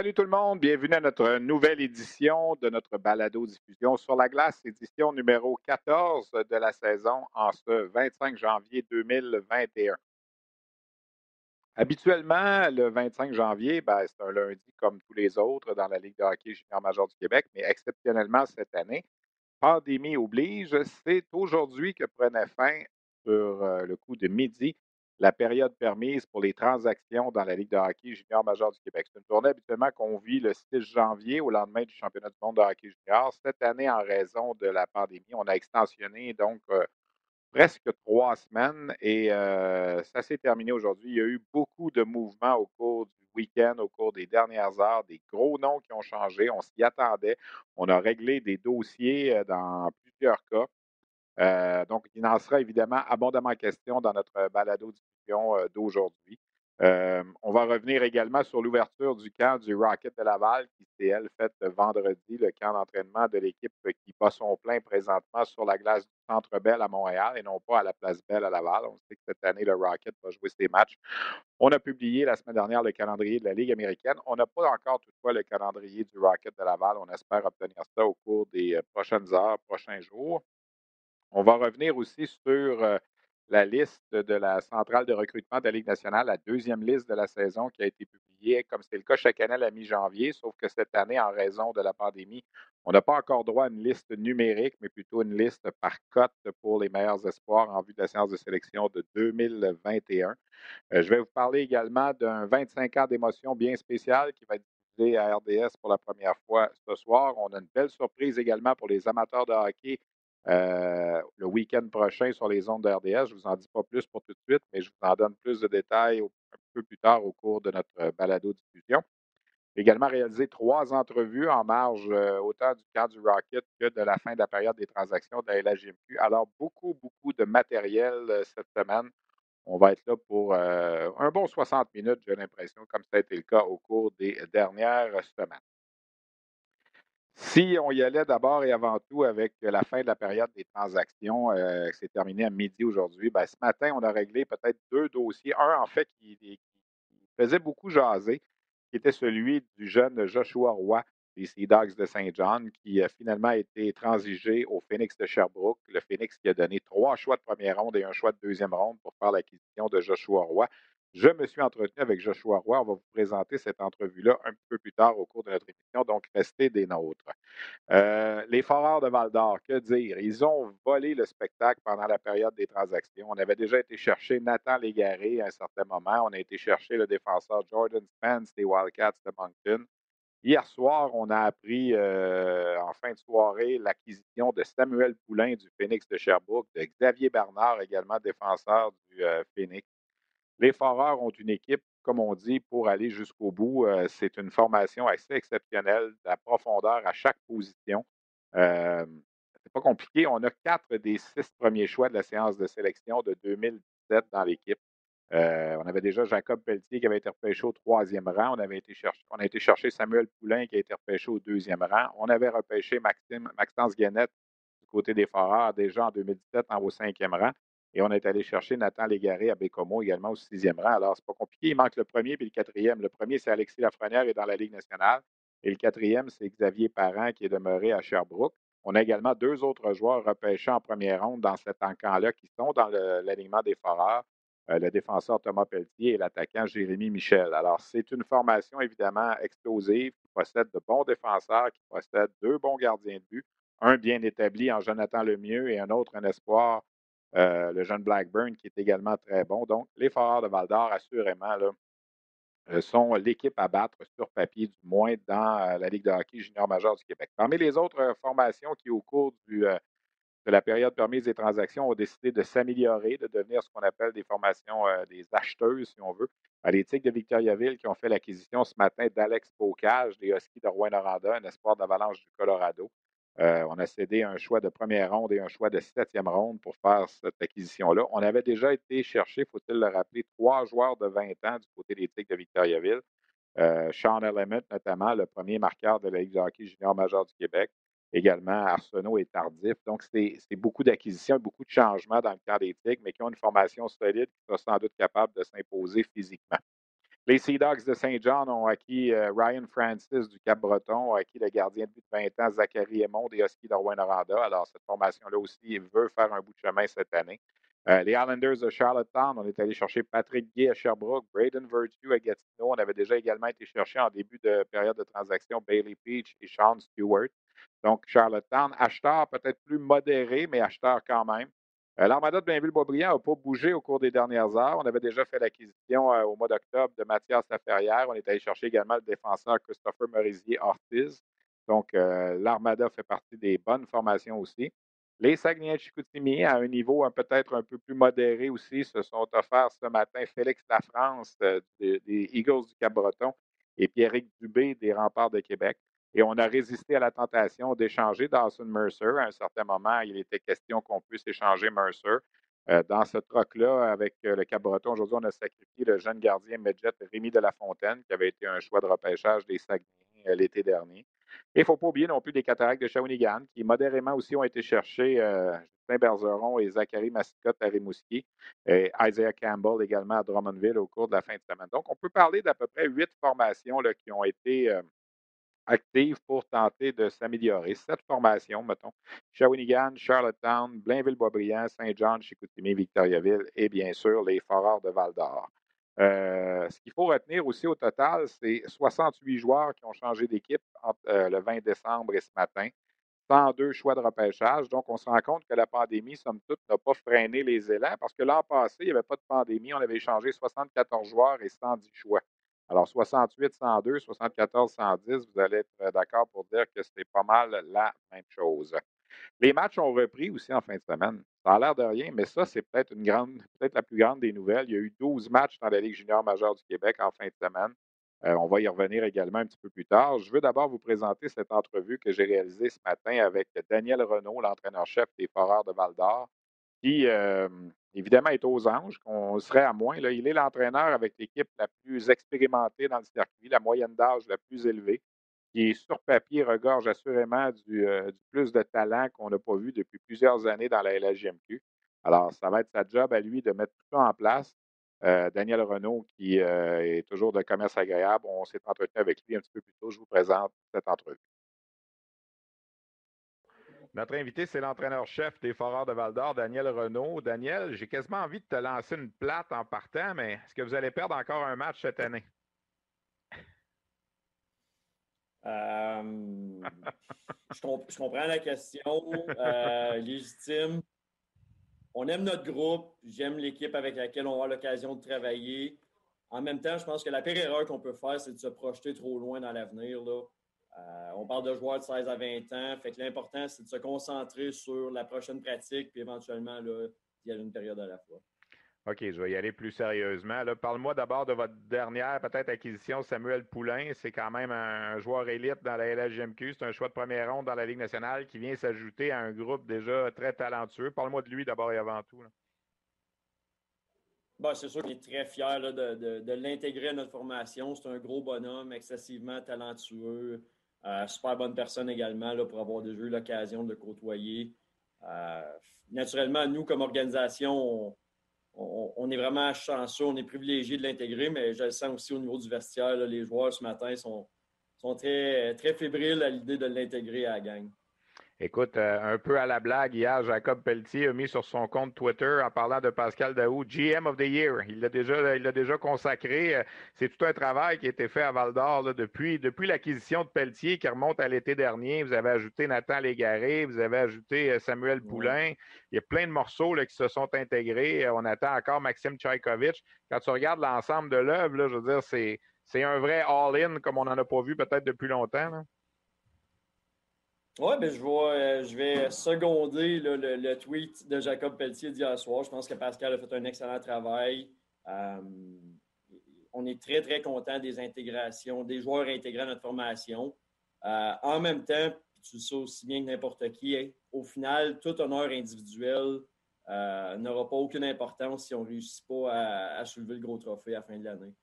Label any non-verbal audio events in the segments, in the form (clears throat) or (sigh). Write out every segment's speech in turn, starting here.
Salut tout le monde, bienvenue à notre nouvelle édition de notre balado diffusion sur la glace, édition numéro 14 de la saison en ce 25 janvier 2021. Habituellement, le 25 janvier, ben, c'est un lundi comme tous les autres dans la Ligue de hockey junior major du Québec, mais exceptionnellement cette année, pandémie oblige, c'est aujourd'hui que prenait fin sur euh, le coup de midi la période permise pour les transactions dans la Ligue de hockey junior majeur du Québec. C'est une journée habituellement qu'on vit le 6 janvier au lendemain du championnat du monde de hockey junior. Cette année, en raison de la pandémie, on a extensionné donc euh, presque trois semaines et euh, ça s'est terminé aujourd'hui. Il y a eu beaucoup de mouvements au cours du week-end, au cours des dernières heures, des gros noms qui ont changé. On s'y attendait. On a réglé des dossiers euh, dans plusieurs cas. Euh, donc, il en sera évidemment abondamment question dans notre balado discussion euh, d'aujourd'hui. Euh, on va revenir également sur l'ouverture du camp du Rocket de Laval, qui s'est, elle, faite vendredi, le camp d'entraînement de l'équipe qui bat son plein présentement sur la glace du Centre Bell à Montréal et non pas à la place Bell à Laval. On sait que cette année, le Rocket va jouer ses matchs. On a publié la semaine dernière le calendrier de la Ligue américaine. On n'a pas encore toutefois le calendrier du Rocket de Laval. On espère obtenir ça au cours des prochaines heures, prochains jours. On va revenir aussi sur euh, la liste de la centrale de recrutement de la Ligue nationale, la deuxième liste de la saison qui a été publiée, comme c'est le cas chaque année à la mi-janvier, sauf que cette année, en raison de la pandémie, on n'a pas encore droit à une liste numérique, mais plutôt une liste par cote pour les meilleurs espoirs en vue de la séance de sélection de 2021. Euh, je vais vous parler également d'un 25 ans d'émotion bien spécial qui va être diffusé à RDS pour la première fois ce soir. On a une belle surprise également pour les amateurs de hockey euh, le week-end prochain sur les ondes de RDS. Je ne vous en dis pas plus pour tout de suite, mais je vous en donne plus de détails un peu plus tard au cours de notre euh, balado-diffusion. Également réalisé trois entrevues en marge euh, autant du camp du Rocket que de la fin de la période des transactions de la LHGMQ. Alors, beaucoup, beaucoup de matériel cette semaine. On va être là pour un bon 60 minutes, j'ai l'impression, comme ça a été le cas au cours des dernières semaines. Si on y allait d'abord et avant tout avec la fin de la période des transactions, euh, c'est terminé à midi aujourd'hui, ben, ce matin, on a réglé peut-être deux dossiers. Un, en fait, qui, faisait beaucoup jaser, qui était celui du jeune Joshua Roy des Sea Dogs de Saint John, qui a finalement été transigé au Phoenix de Sherbrooke. Le Phoenix qui a donné trois choix de première ronde et un choix de deuxième ronde pour faire l'acquisition de Joshua Roy. Je me suis entretenu avec Joshua Roy. On va vous présenter cette entrevue-là un peu plus tard au cours de notre émission, donc restez des nôtres. Euh, les Foreurs de Val d'Or, que dire? Ils ont volé le spectacle pendant la période des transactions. On avait déjà été chercher Nathan Légaré à un certain moment. On a été chercher le défenseur Jordan Spence des Wildcats de Moncton. Hier soir, on a appris euh, en fin de soirée l'acquisition de Samuel Poulain du Phoenix de Sherbrooke, de Xavier Bernard, également défenseur du euh, Phoenix. Les Foreurs ont une équipe, comme on dit, pour aller jusqu'au bout. C'est une formation assez exceptionnelle, la profondeur à chaque position. Euh, c'est pas compliqué. On a quatre des six premiers choix de la séance de sélection de 2017 dans l'équipe. On avait déjà Jacob Pelletier qui avait été repêché au troisième rang. On, avait été on a été chercher Samuel Poulain qui a été repêché au deuxième rang. On avait repêché Maxence Guénette du côté des Foreurs déjà en 2017 en au cinquième rang. Et on est allé chercher Nathan Légaré à Bécomo également au sixième rang. Alors, c'est pas compliqué. Il manque le premier puis le quatrième. Le premier, c'est Alexis Lafrenière est dans la Ligue nationale. Et le quatrième, c'est Xavier Parent qui est demeuré à Sherbrooke. On a également deux autres joueurs repêchés en première ronde dans cet encamp-là qui sont dans l'alignement des foreurs. Euh, le défenseur Thomas Pelletier et l'attaquant Jérémy Michel. Alors, c'est une formation évidemment explosive qui possède de bons défenseurs, qui possède deux bons gardiens de but, un bien établi en Jonathan Lemieux et un autre, un espoir, euh, le jeune Blackburn, qui est également très bon. Donc, les Foreurs de Val d'Or, assurément, euh, sont l'équipe à battre sur papier, du moins dans la Ligue de hockey junior majeur du Québec. Parmi les autres formations qui, au cours de la période permise des transactions, ont décidé de s'améliorer, de devenir ce qu'on appelle des formations, des acheteuses, si on veut, les Tigres de Victoriaville qui ont fait l'acquisition ce matin d'Alex Bocage des Huskies de Rouen-Noranda, un espoir d'avalanche du Colorado. Euh, on a cédé un choix de première ronde et un choix de septième ronde pour faire cette acquisition-là. On avait déjà été chercher, faut-il le rappeler, trois joueurs de 20 ans du côté des Tigres de Victoriaville. Euh, Sean Element, notamment, le premier marqueur de la Ligue de hockey junior majeur du Québec. Également, Arsenault et Tardif. Donc, c'est beaucoup d'acquisitions, beaucoup de changements dans le camp des Tigres, mais qui ont une formation solide, qui sont sans doute capables de s'imposer physiquement. Les Sea Dogs de Saint-Jean ont acquis euh, Ryan Francis du Cap-Breton, ont acquis le gardien de but de 20 ans, Zachary Aymon des Huskies de Rouen-Noranda. Alors, cette formation-là aussi veut faire un bout de chemin cette année. Euh, les Islanders de Charlottetown, on est allé chercher Patrick Gay à Sherbrooke, Braden Virtue à Gatineau. On avait déjà également été chercher en début de période de transaction Bailey Peach et Sean Stewart. Donc, Charlottetown, acheteur peut-être plus modéré, mais acheteur quand même. Euh, L'armada de Blainville-Boisbriand n'a pas bougé au cours des dernières heures. On avait déjà fait l'acquisition euh, au mois d'octobre de Mathias Laferrière. On est allé chercher également le défenseur Christopher Merisier-Ortiz. Donc, euh, l'Armada fait partie des bonnes formations aussi. Les Saguenay-Chicoutimi, à un niveau peut-être un peu plus modéré aussi, se sont offerts ce matin Félix Lafrance des Eagles du Cap-Breton et Pierrick Dubé des Remparts de Québec. Et on a résisté à la tentation d'échanger Dawson Mercer. À un certain moment, il était question qu'on puisse échanger Mercer. Euh, dans ce troc-là, avec euh, le Cap-Breton, aujourd'hui, on a sacrifié le jeune gardien Medjet Rémi de la Fontaine, qui avait été un choix de repêchage des Saguenay euh, l'été dernier. Et il ne faut pas oublier non plus les cataractes de Shawinigan, qui modérément aussi ont été cherchés Justin Bergeron et Zachary Massicotte à Rimouski, et Isaiah Campbell également à Drummondville au cours de la fin de semaine. Donc, on peut parler d'à peu près huit formations là, qui ont été active pour tenter de s'améliorer. Cette formation, mettons, Shawinigan, Charlottetown, Blainville-Boisbriand, Saint-Jean, Chicoutimi, Victoriaville et bien sûr les Foreurs de Val-d'Or. Euh, ce qu'il faut retenir aussi au total, c'est 68 joueurs qui ont changé d'équipe euh, le 20 décembre et ce matin. 102 choix de repêchage. Donc, on se rend compte que la pandémie, somme toute, n'a pas freiné les élans parce que l'an passé, il n'y avait pas de pandémie. On avait échangé 74 joueurs et 110 choix. Alors, 68, 102, 74, 110, vous allez être euh, d'accord pour dire que c'est pas mal la même chose. Les matchs ont repris aussi en fin de semaine. Ça a l'air de rien, mais ça, c'est peut-être une grande, peut-être la plus grande des nouvelles. Il y a eu 12 matchs dans la Ligue junior majeure du Québec en fin de semaine. Euh, on va y revenir également un petit peu plus tard. Je veux d'abord vous présenter cette entrevue que j'ai réalisée ce matin avec Daniel Renault, l'entraîneur-chef des Foreurs de Val d'Or, qui, euh, évidemment, est aux anges, qu'on serait à moins. Il est l'entraîneur avec l'équipe la plus expérimentée dans le circuit, la moyenne d'âge la plus élevée, qui, sur papier, regorge assurément du, euh, plus de talent qu'on n'a pas vu depuis plusieurs années dans la LHGMQ. Alors, ça va être sa job à lui de mettre tout ça en place. Euh, Daniel Renault, qui est toujours de commerce agréable, on s'est entretenu avec lui un petit peu plus tôt. Je vous présente cette entrevue. Notre invité, c'est l'entraîneur-chef des Foreurs de Val-d'Or, Daniel Renault. Daniel, j'ai quasiment envie de te lancer une plate en partant, mais est-ce que vous allez perdre encore un match cette année? Euh, je, comprends la question. Euh, légitime. On aime notre groupe. J'aime l'équipe avec laquelle on a l'occasion de travailler. En même temps, je pense que la pire erreur qu'on peut faire, c'est de se projeter trop loin dans l'avenir. Euh, on parle de joueurs de 16 à 20 ans. Fait que l'important, c'est de se concentrer sur la prochaine pratique, puis éventuellement, là, y a une période à la fois. OK, je vais y aller plus sérieusement. Parle-moi d'abord de votre dernière, peut-être, acquisition, Samuel Poulain. C'est quand même un joueur élite dans la LHGMQ. C'est un choix de première ronde dans la Ligue nationale qui vient s'ajouter à un groupe déjà très talentueux. Parle-moi de lui d'abord et avant tout. Bon, c'est sûr qu'il est très fier de, de l'intégrer à notre formation. C'est un gros bonhomme, excessivement talentueux. Euh, super bonne personne également là, pour avoir déjà eu l'occasion de le côtoyer. Euh, naturellement, nous, comme organisation, on, est vraiment chanceux, on est privilégié de l'intégrer, mais je le sens aussi au niveau du vestiaire. les joueurs ce matin sont, sont très, très fébriles à l'idée de l'intégrer à la gang. Écoute, euh, un peu à la blague, hier, Jacob Pelletier a mis sur son compte Twitter en parlant de Pascal Daou, GM of the Year. Il l'a déjà, il déjà consacré. Euh, c'est tout un travail qui a été fait à Val d'Or depuis, depuis l'acquisition de Pelletier qui remonte à l'été dernier. Vous avez ajouté Nathan Légaré, vous avez ajouté euh, Samuel Poulain. Il y a plein de morceaux là, qui se sont intégrés. On attend encore Maxime Tchaïkovitch. Quand tu regardes l'ensemble de l'œuvre, je veux dire, c'est, c'est un vrai all-in comme on n'en a pas vu peut-être depuis longtemps. Là. Oui, ben, je, euh, je vais seconder le, tweet de Jacob Pelletier d'hier soir. Je pense que Pascal a fait un excellent travail. Euh, on est très, très content des intégrations, des joueurs intégrés à notre formation. Euh, en même temps, tu le sais aussi bien que n'importe qui, au final, tout honneur individuel n'aura pas aucune importance si on ne réussit pas à, soulever le gros trophée à la fin de l'année.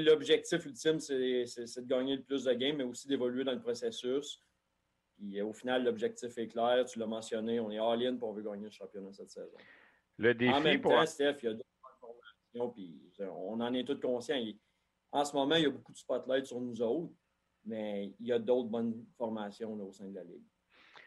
L'objectif ultime, c'est de gagner le plus de games, mais aussi d'évoluer dans le processus. Puis au final, l'objectif est clair. Tu l'as mentionné, on est all-in pour on veut gagner le championnat cette saison. Le défi en même temps, Steph, il y a d'autres formations, puis on en est tous conscients. en ce moment, il y a beaucoup de spotlight sur nous autres, mais il y a d'autres bonnes formations au sein de la Ligue.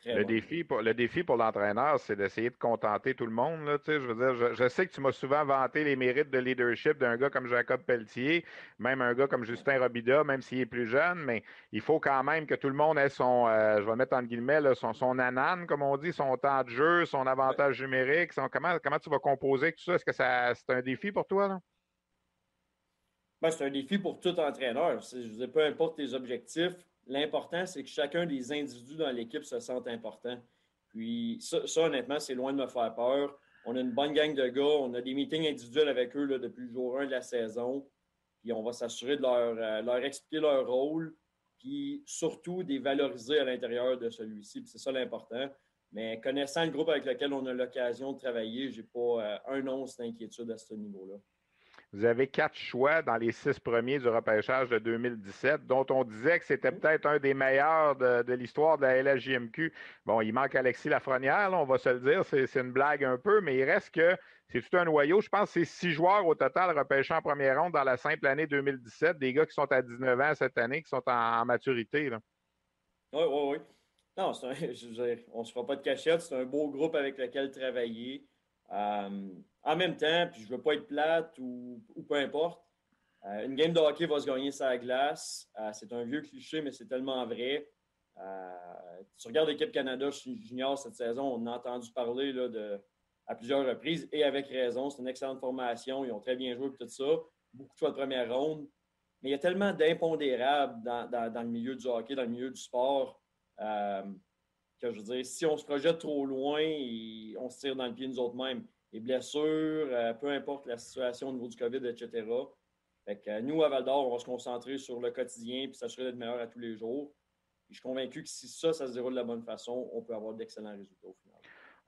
Le défi, pour, le défi pour l'entraîneur, c'est d'essayer de contenter tout le monde. Là, je, veux dire, je, sais que tu m'as souvent vanté les mérites de leadership d'un gars comme Jacob Pelletier, même un gars comme Justin Robida, même s'il est plus jeune, mais il faut quand même que tout le monde ait son, euh, je vais mettre en guillemets, son, son anane, comme on dit, son temps de jeu, son avantage numérique. Son, comment, comment tu vas composer tout ça? Est-ce que ça, c'est un défi pour toi? Là? Ben, c'est un défi pour tout entraîneur. Je peu importe tes objectifs, L'important, c'est que chacun des individus dans l'équipe se sente important. Puis ça, honnêtement, c'est loin de me faire peur. On a une bonne gang de gars. On a des meetings individuels avec eux depuis le jour 1 de la saison. Puis on va s'assurer de leur, euh, leur, expliquer leur rôle, puis surtout de les valoriser à l'intérieur de celui-ci. c'est ça l'important. Mais connaissant le groupe avec lequel on a l'occasion de travailler, je n'ai pas euh, un once d'inquiétude à ce niveau-là. Vous avez quatre choix dans les six premiers du repêchage de 2017, dont on disait que c'était peut-être un des meilleurs de, l'histoire de la LHJMQ. Bon, il manque Alexis Lafrenière, on va se le dire, c'est une blague un peu, mais il reste que c'est tout un noyau. Je pense que c'est six joueurs au total repêchés en première ronde dans la simple année 2017, des gars qui sont à 19 ans cette année, qui sont en, maturité. Oui, oui, oui. Non, (laughs) on ne se fera pas de cachette, c'est un beau groupe avec lequel travailler. Euh, en même temps, puis je ne veux pas être plate ou, peu importe, euh, une game de hockey va se gagner la glace. Euh, c'est un vieux cliché, mais c'est tellement vrai. tu regardes l'équipe Canada junior cette saison, on a entendu parler là, de, à plusieurs reprises et avec raison. C'est une excellente formation. Ils ont très bien joué et tout ça. Beaucoup de choix de première ronde. Mais il y a tellement d'impondérables dans, dans, le milieu du hockey, dans le milieu du sport, que je veux dire, si on se projette trop loin, on se tire dans le pied nous autres mêmes. Les blessures, euh, peu importe la situation au niveau du COVID, etc. Que, nous, à Val d'Or, on va se concentrer sur le quotidien et s'assurer d'être meilleur à tous les jours. je suis convaincu que si ça, ça se déroule de la bonne façon, on peut avoir d'excellents résultats au final.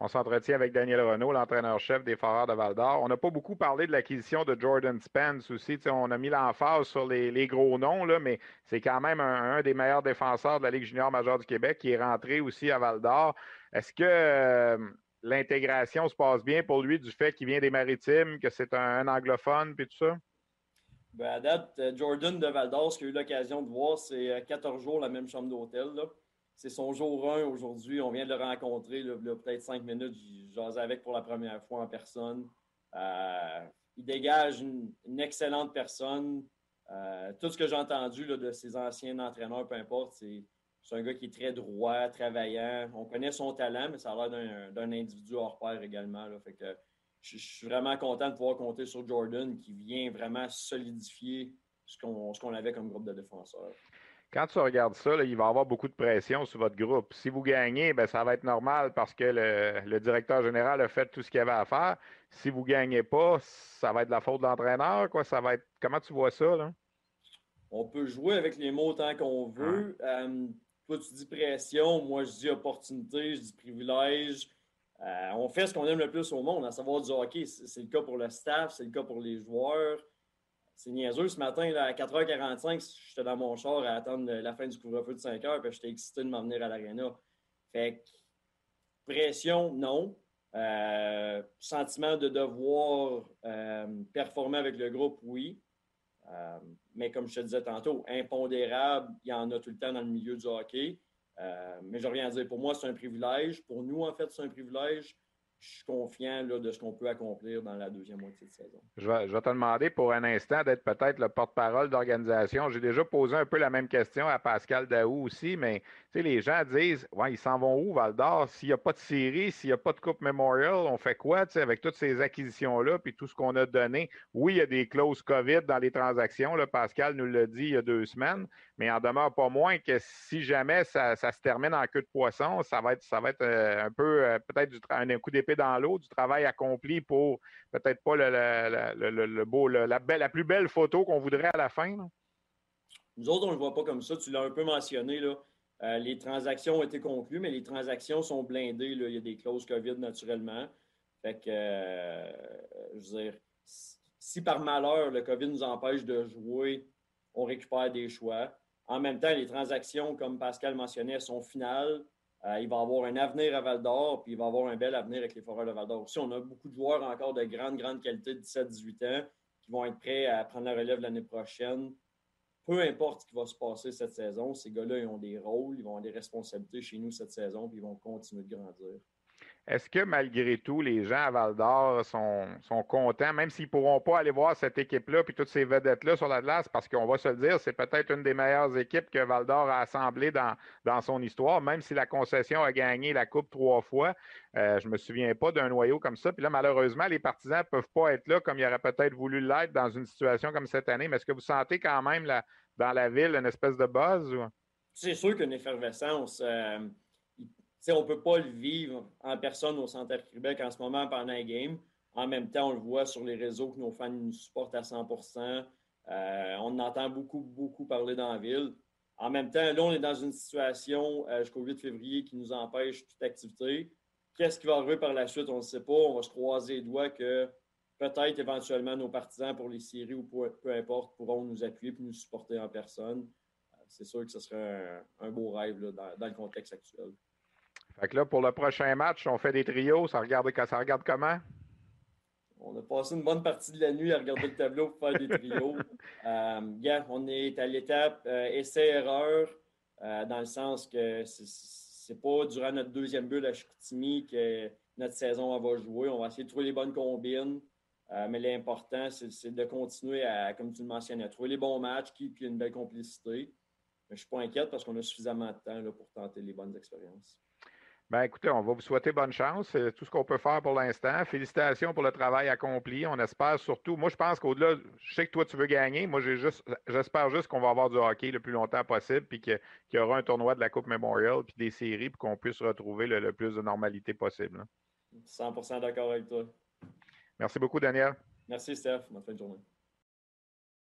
On s'entretient avec Daniel Renault, l'entraîneur-chef des Foreurs de Val d'Or. On n'a pas beaucoup parlé de l'acquisition de Jordan Spence aussi. on a mis l'emphase sur les, gros noms, là, mais c'est quand même un, des meilleurs défenseurs de la Ligue junior majeure du Québec qui est rentré aussi à Val d'Or. Est-ce que euh, l'intégration se passe bien pour lui du fait qu'il vient des Maritimes, que c'est un, anglophone, puis tout ça? Ben à date, euh, Jordan de Val d'Or, ce qu'il a eu l'occasion de voir, c'est 14 euh, jours la même chambre d'hôtel. C'est son jour 1 aujourd'hui. On vient de le rencontrer, y a peut-être cinq minutes. J'en avec pour la première fois en personne. Euh, il dégage une, excellente personne. Tout ce que j'ai entendu de ses anciens entraîneurs, peu importe, c'est un gars qui est très droit, travaillant. On connaît son talent, mais ça a l'air d'un individu hors pair également. Fait que je, suis vraiment content de pouvoir compter sur Jordan qui vient vraiment solidifier ce qu'on avait comme groupe de défenseurs. Quand tu regardes ça, il va y avoir beaucoup de pression sur votre groupe. Si vous gagnez, ben, ça va être normal parce que le, directeur général a fait tout ce qu'il avait à faire. Si vous ne gagnez pas, ça va être la faute de l'entraîneur. Quoi. Ça va être... Comment tu vois ça? Là? On peut jouer avec les mots tant qu'on veut. Euh, tu dis pression, moi je dis opportunité, je dis privilège. Euh, on fait ce qu'on aime le plus au monde, à savoir du hockey. C'est le cas pour le staff, c'est le cas pour les joueurs c'est niaiseux. Ce matin, à 4h45, j'étais dans mon char à attendre la fin du couvre-feu de 5h, puis j'étais excité de m'en venir à l'aréna. Fait pression, non. Euh, sentiment de devoir euh, performer avec le groupe, oui. Euh, mais comme je te disais tantôt, impondérable, il y en a tout le temps dans le milieu du hockey. mais je reviens à dire, pour moi, c'est un privilège. Pour nous, en fait, c'est un privilège je suis confiant de ce qu'on peut accomplir dans la deuxième moitié de saison. Je vais, te demander pour un instant d'être peut-être le porte-parole d'organisation. J'ai déjà posé un peu la même question à Pascal Daou aussi, mais les gens disent Ouais, ils s'en vont où, Val d'Or? S'il n'y a pas de série, s'il n'y a pas de Coupe Memorial, on fait quoi avec toutes ces acquisitions-là puis tout ce qu'on a donné? Oui, il y a des clauses COVID dans les transactions. Pascal nous l'a dit il y a deux semaines, mais il en demeure pas moins que si jamais ça, se termine en queue de poisson, ça va être, ça va être euh, un peu euh, peut-être un coup d'épée dans l'eau, du travail accompli pour peut-être pas le, beau, la, belle, la plus belle photo qu'on voudrait à la fin. Nous autres, on ne le voit pas comme ça. Tu l'as un peu mentionné. Là. Euh, les transactions ont été conclues, mais les transactions sont blindées. Il y a des clauses COVID naturellement. Fait que, je veux dire, si par malheur le COVID nous empêche de jouer, on récupère des choix. En même temps, les transactions, comme Pascal mentionnait, sont finales. Euh, il va avoir un avenir à Val d'Or, puis il va avoir un bel avenir avec les Foreurs de Val d'Or aussi. On a beaucoup de joueurs encore de grande, grande qualité de 17-18 ans qui vont être prêts à prendre la relève l'année prochaine. Peu importe ce qui va se passer cette saison, ces gars-là, ils ont des rôles, ils vont avoir des responsabilités chez nous cette saison, puis ils vont continuer de grandir. Est-ce que malgré tout, les gens à Val d'Or sont, contents, même s'ils ne pourront pas aller voir cette équipe-là puis toutes ces vedettes-là sur la glace, parce qu'on va se le dire, c'est peut-être une des meilleures équipes que Val d'Or a assemblées dans, dans son histoire, même si la concession a gagné la Coupe trois fois. Euh, je ne me souviens pas d'un noyau comme ça. Puis là, malheureusement, les partisans ne peuvent pas être là comme ils auraient peut-être voulu l'être dans une situation comme cette année. Mais est-ce que vous sentez quand même dans la ville une espèce de buzz? C'est sûr qu'une effervescence. Euh, on ne peut pas le vivre en personne au Centre Québec en ce moment pendant un game. En même temps, on le voit sur les réseaux que nos fans nous supportent à 100% euh, On entend beaucoup, beaucoup parler dans la ville. En même temps, là, on est dans une situation euh, jusqu'au 8 février qui nous empêche toute activité. Qu'est-ce qui va arriver par la suite? On ne sait pas. On va se croiser les doigts que peut-être éventuellement nos partisans pour les séries ou peu, importe pourront nous appuyer et nous supporter en personne. Euh, c'est sûr que ce serait un, beau rêve dans le contexte actuel. Fait que là, pour le prochain match, on fait des trios. Ça regarde, ça regarde comment? On a passé une bonne partie de la nuit à regarder le tableau pour faire des trios. (laughs) euh, on est à l'étape euh, essai-erreur, euh, dans le sens que c'est pas durant notre deuxième but à Chicoutimi que notre saison va jouer. On va essayer de trouver les bonnes combines. Euh, mais l'important, c'est de continuer à, comme tu le mentionnais, trouver les bons matchs, qui, puis une belle complicité. Mais je ne suis pas inquiète parce qu'on a suffisamment de temps là, pour tenter les bonnes expériences. Ben, écoutez, on va vous souhaiter bonne chance. C'est tout ce qu'on peut faire pour l'instant. Félicitations pour le travail accompli. On espère surtout, moi, je pense qu'au-delà, je sais que toi, tu veux gagner. Moi, j'ai juste, j'espère juste qu'on va avoir du hockey le plus longtemps possible, puis qu'il y aura un tournoi de la Coupe Memorial, puis des séries, puis qu'on puisse retrouver le, plus de normalité possible. 100% d'accord avec toi. Merci beaucoup, Daniel. Merci, Steph. Bonne fin de journée.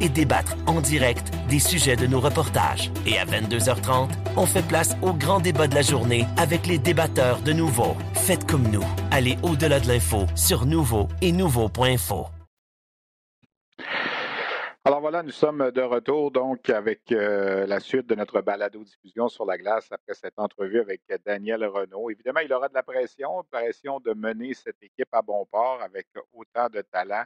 et débattre en direct des sujets de nos reportages. Et à 22h30, on fait place au grand débat de la journée avec les débatteurs de Nouveau. Faites comme nous. Allez au-delà de l'info sur Nouveau et Nouveau.info. Alors voilà, nous sommes de retour donc avec euh, la suite de notre balado-diffusion sur la glace après cette entrevue avec Daniel Renault. Évidemment, il aura de la pression, pression de mener cette équipe à bon port avec autant de talent.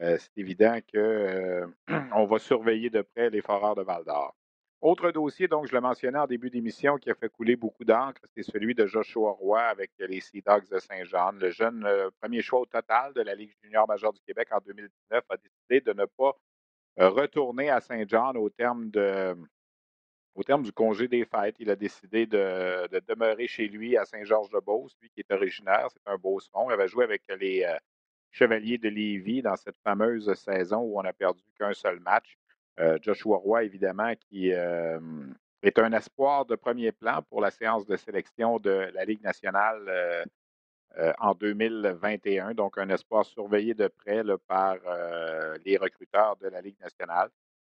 Euh, c'est évident qu'on euh, (clears throat) va surveiller de près les foreurs de Val d'Or. Autre dossier, donc je le mentionnais en début d'émission, qui a fait couler beaucoup d'encre, c'est celui de Joshua Roy avec les Sea Dogs de Saint-Jean. Le jeune premier choix au total de la Ligue junior majeure du Québec en 2019 a décidé de ne pas retourner à Saint-Jean au terme de au terme du congé des fêtes. Il a décidé de, demeurer chez lui à Saint-Georges-de-Beauce, lui qui est originaire, c'est un beau son. Il avait joué avec les Chevaliers de Lévis dans cette fameuse saison où on n'a perdu qu'un seul match. Euh, Joshua Roy, évidemment, qui euh, est un espoir de premier plan pour la séance de sélection de la Ligue nationale euh, en 2021. Donc, un espoir surveillé de près par les recruteurs de la Ligue nationale.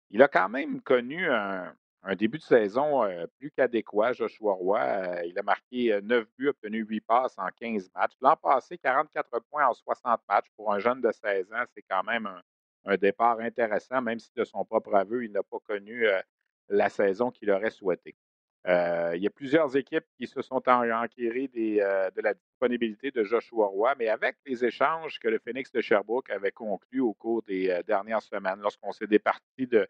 Il a quand même connu un, début de saison euh, plus qu'adéquat, Joshua Roy. il a marqué 9 buts, obtenu 8 passes en 15 matchs. L'an passé, 44 points en 60 matchs. Pour un jeune de 16 ans, c'est quand même un, départ intéressant, même si de son propre aveu, il n'a pas connu la saison qu'il aurait souhaité. Euh, il y a plusieurs équipes qui se sont enquérées euh, de la disponibilité de Joshua Roy, mais avec les échanges que le Phoenix de Sherbrooke avait conclus au cours des euh, dernières semaines, lorsqu'on s'est départi de,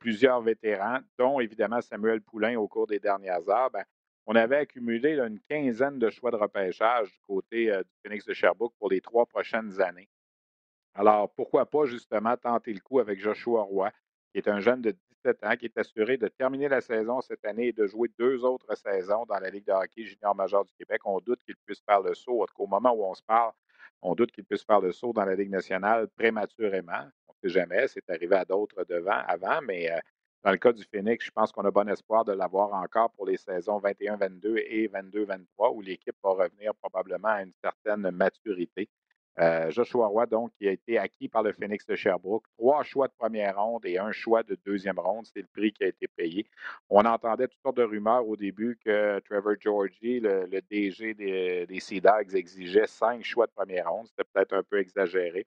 plusieurs vétérans, dont évidemment Samuel Poulain au cours des dernières heures, ben, on avait accumulé une quinzaine de choix de repêchage du côté du Phoenix de Sherbrooke pour les trois prochaines années. Alors, pourquoi pas justement tenter le coup avec Joshua Roy, qui est un jeune de qui est assuré de terminer la saison cette année et de jouer deux autres saisons dans la Ligue de hockey junior majeur du Québec. On doute qu'il puisse faire le saut. En tout cas, au moment où on se parle, on doute qu'il puisse faire le saut dans la Ligue nationale prématurément. On ne sait jamais, c'est arrivé à d'autres devant avant, mais euh, dans le cas du Phoenix, je pense qu'on a bon espoir de l'avoir encore pour les saisons 21-22 et 22-23, où l'équipe va revenir probablement à une certaine maturité. Euh, Joshua Roy, donc, qui a été acquis par le Phoenix de Sherbrooke. Trois choix de première ronde et un choix de deuxième ronde. C'est le prix qui a été payé. On entendait toutes sortes de rumeurs au début que Trevor Georgie, le, DG des, Sea Dogs, exigeait cinq choix de première ronde. C'était peut-être un peu exagéré.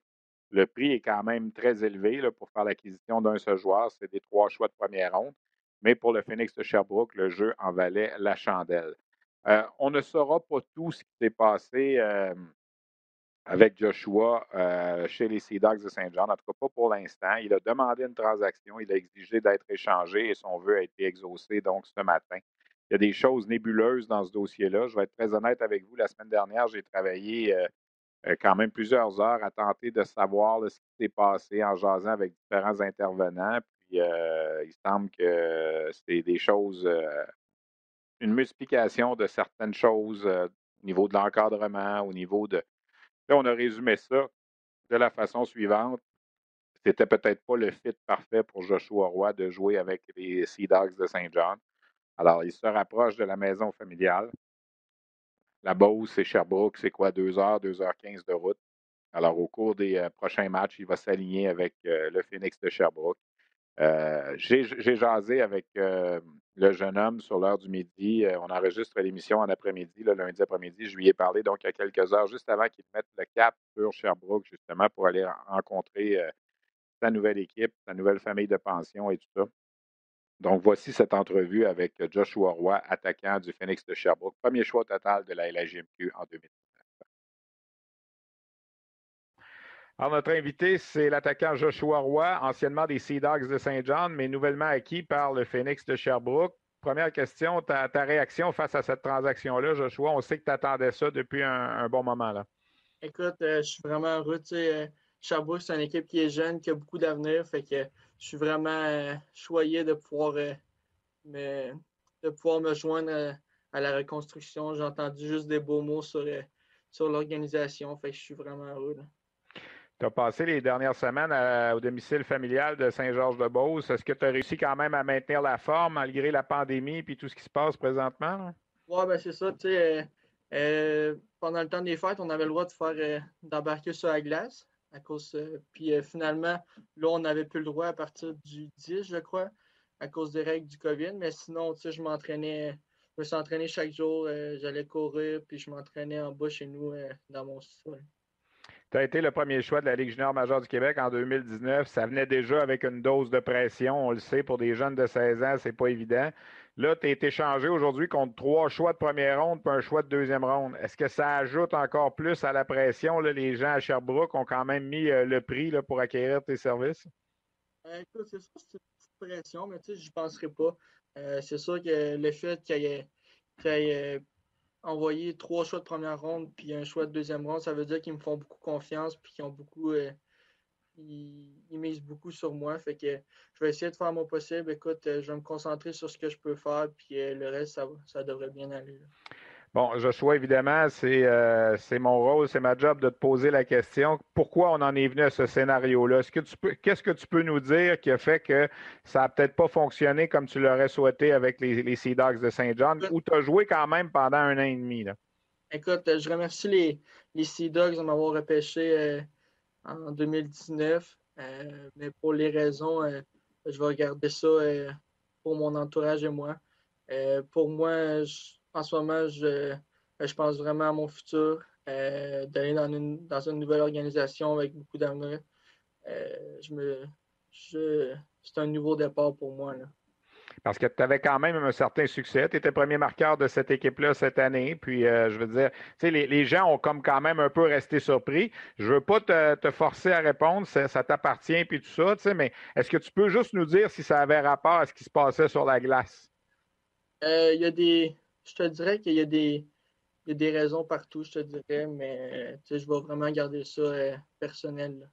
Le prix est quand même très élevé pour faire l'acquisition d'un seul joueur. C'est des trois choix de première ronde. Mais pour le Phoenix de Sherbrooke, le jeu en valait la chandelle. Euh, on ne saura pas tout ce qui s'est passé. Euh, avec Joshua euh, chez les Sea Dogs de Saint-Jean. En tout cas, pas pour l'instant. Il a demandé une transaction, il a exigé d'être échangé et son vœu a été exaucé donc ce matin. Il y a des choses nébuleuses dans ce dossier-là. Je vais être très honnête avec vous. La semaine dernière, j'ai travaillé euh, euh, quand même plusieurs heures à tenter de savoir ce qui s'est passé en jasant avec différents intervenants. Puis il semble que c'est des choses, une multiplication de certaines choses au niveau de l'encadrement, au niveau de Là, on a résumé ça de la façon suivante. C'était peut-être pas le fit parfait pour Joshua Roy de jouer avec les Sea Dogs de Saint John. Alors, il se rapproche de la maison familiale. La Beauce et Sherbrooke, c'est quoi, 2 heures, 2 heures 15 de route. Alors, au cours des euh, prochains matchs, il va s'aligner avec euh, le Phoenix de Sherbrooke. Euh, j'ai jasé avec euh, le jeune homme sur l'heure du midi. Euh, on enregistre l'émission en après-midi, le lundi après-midi. Je lui ai parlé donc il y a quelques heures, juste avant qu'il mette le cap sur Sherbrooke, justement, pour aller rencontrer sa nouvelle équipe, sa nouvelle famille de pension et tout ça. Donc, voici cette entrevue avec Joshua Roy, attaquant du Phoenix de Sherbrooke. Premier choix total de la LHMQ en 2019. Alors, notre invité, c'est l'attaquant Joshua Roy, anciennement des Sea Dogs de Saint-Jean, mais nouvellement acquis par le Phoenix de Sherbrooke. Première question, ta, réaction face à cette transaction-là, Joshua? On sait que tu attendais ça depuis un, bon moment. là. Écoute, euh, je suis vraiment heureux. Euh, Sherbrooke, c'est une équipe qui est jeune, qui a beaucoup d'avenir. Fait que je suis vraiment euh, choyé de pouvoir, me, de pouvoir me joindre à, la reconstruction. J'ai entendu juste des beaux mots sur, sur l'organisation. Fait que je suis vraiment heureux. Tu as passé les dernières semaines au domicile familial de Saint-Georges-de-Beauce. Est-ce que tu as réussi quand même à maintenir la forme malgré la pandémie et tout ce qui se passe présentement? Oui, ben c'est ça. Euh, euh, pendant le temps des fêtes, on avait le droit de faire euh, d'embarquer sur la glace. À cause, puis finalement, là, on n'avait plus le droit à partir du 10, je crois, à cause des règles du COVID. Mais sinon, je m'entraînais, je me suis entraîné chaque jour. J'allais courir, puis je m'entraînais en bas chez nous dans mon sol. Tu as été le premier choix de la Ligue junior majeure du Québec en 2019. Ça venait déjà avec une dose de pression. On le sait, pour des jeunes de 16 ans, c'est pas évident. Là, tu as été changé aujourd'hui contre trois choix de première ronde et un choix de deuxième ronde. Est-ce que ça ajoute encore plus à la pression? les gens à Sherbrooke ont quand même mis euh, le prix là, pour acquérir tes services? Euh, écoute, c'est ça, c'est une pression, mais tu sais, je penserai pas. Euh, c'est sûr que le fait qu'il y ait envoyer trois choix de première ronde puis un choix de deuxième ronde, ça veut dire qu'ils me font beaucoup confiance puis qu'ils ont beaucoup. Euh, ils, misent beaucoup sur moi. Fait que je vais essayer de faire mon possible. Écoute, euh, je vais me concentrer sur ce que je peux faire, puis euh, le reste, ça, ça devrait bien aller. Bon, Joshua, évidemment, euh, c'est mon rôle, c'est ma job de te poser la question. Pourquoi on en est venu à ce scénario-là? Qu'est-ce que tu peux nous dire qui a fait que ça n'a peut-être pas fonctionné comme tu l'aurais souhaité avec les, les Sea Dogs de Saint John, où tu as joué quand même pendant un an et demi? Là? Écoute, je remercie les, les Sea Dogs de m'avoir repêché euh, en 2019. Euh, mais pour les raisons, je vais regarder ça pour mon entourage et moi. pour moi, je, en ce moment, je, je pense vraiment à mon futur, euh, d'aller dans une, dans une nouvelle organisation avec beaucoup d'avenir. Euh, je me, c'est un nouveau départ pour moi. Là. Parce que tu avais quand même un certain succès. Tu étais premier marqueur de cette équipe-là cette année. Puis, euh, je veux dire, tu sais, les, gens ont comme quand même un peu resté surpris. Je ne veux pas te, forcer à répondre, ça, t'appartient, puis tout ça, tu sais, mais est-ce que tu peux juste nous dire si ça avait rapport à ce qui se passait sur la glace? Euh, il y a des. Je te dirais qu'il y a des. des raisons partout, je te dirais, mais je vais vraiment garder ça euh, personnel.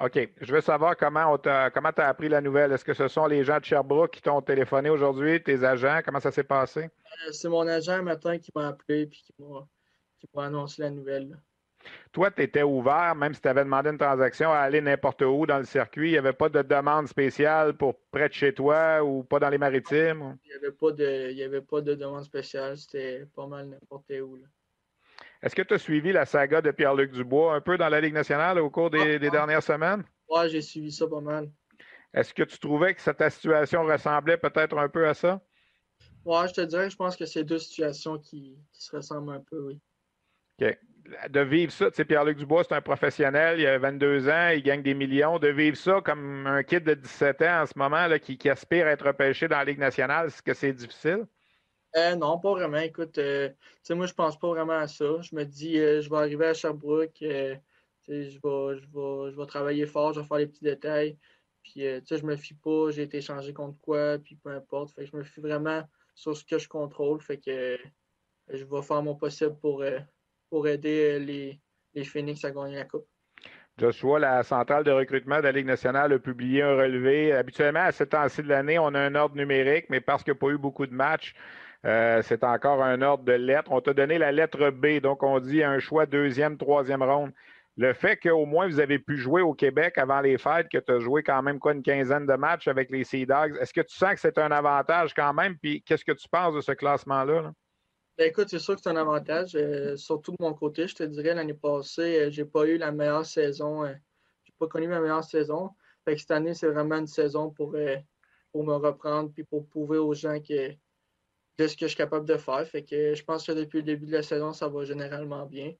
OK. Je veux savoir comment tu as appris la nouvelle. Est-ce que ce sont les gens de Sherbrooke qui t'ont téléphoné aujourd'hui, tes agents? Comment ça s'est passé? Euh, c'est mon agent matin qui m'a appelé et qui m'a annoncé la nouvelle. Toi, tu étais ouvert, même si tu avais demandé une transaction, à aller n'importe où dans le circuit. Il n'y avait pas de demande spéciale pour près de chez toi ou pas dans les maritimes? Il n'y avait, pas de, avait pas de demande spéciale. C'était pas mal n'importe où. Est-ce que tu as suivi la saga de Pierre-Luc Dubois un peu dans la Ligue nationale au cours des, dernières semaines? Oui, j'ai suivi ça pas mal. Est-ce que tu trouvais que cette situation ressemblait peut-être un peu à ça? Oui, je te dirais, je pense que c'est deux situations qui, se ressemblent un peu, oui. OK. De vivre ça, tu sais, Pierre-Luc Dubois, c'est un professionnel, il a 22 ans, il gagne des millions. De vivre ça comme un kid de 17 ans en ce moment là, qui, aspire à être repêché dans la Ligue nationale, est-ce que c'est difficile? Euh, non, pas vraiment. Écoute, euh, moi, je pense pas vraiment à ça. Je me dis, euh, je vais arriver à Sherbrooke, je, vais, je, vais, travailler fort, je vais faire les petits détails. Puis, je me fie pas, j'ai été changé contre quoi, puis peu importe. Fait je me fie vraiment sur ce que je contrôle. Fait que je vais faire mon possible pour, pour aider les, les Phoenix à gagner la Coupe. Joshua, la centrale de recrutement de la Ligue nationale a publié un relevé. Habituellement, à ce temps-ci de l'année, on a un ordre numérique, mais parce qu'il n'y a pas eu beaucoup de matchs, euh, c'est encore un ordre de lettres. On t'a donné la lettre B, donc on dit un choix deuxième, troisième ronde. Le fait qu'au moins vous avez pu jouer au Québec avant les fêtes, que tu as joué quand même quoi une quinzaine de matchs avec les Sea Dogs, est-ce que tu sens que c'est un avantage quand même? Puis qu'est-ce que tu penses de ce classement-là? Ben, écoute, c'est sûr que c'est un avantage. Euh, surtout de mon côté, je te dirais, l'année passée, euh, j'ai pas eu la meilleure saison. j'ai pas connu ma meilleure saison. Cette année, c'est vraiment une saison pour, pour me reprendre puis pour prouver aux gens que de ce que je suis capable de faire. Fait que je pense que depuis le début de la saison, ça va généralement bien.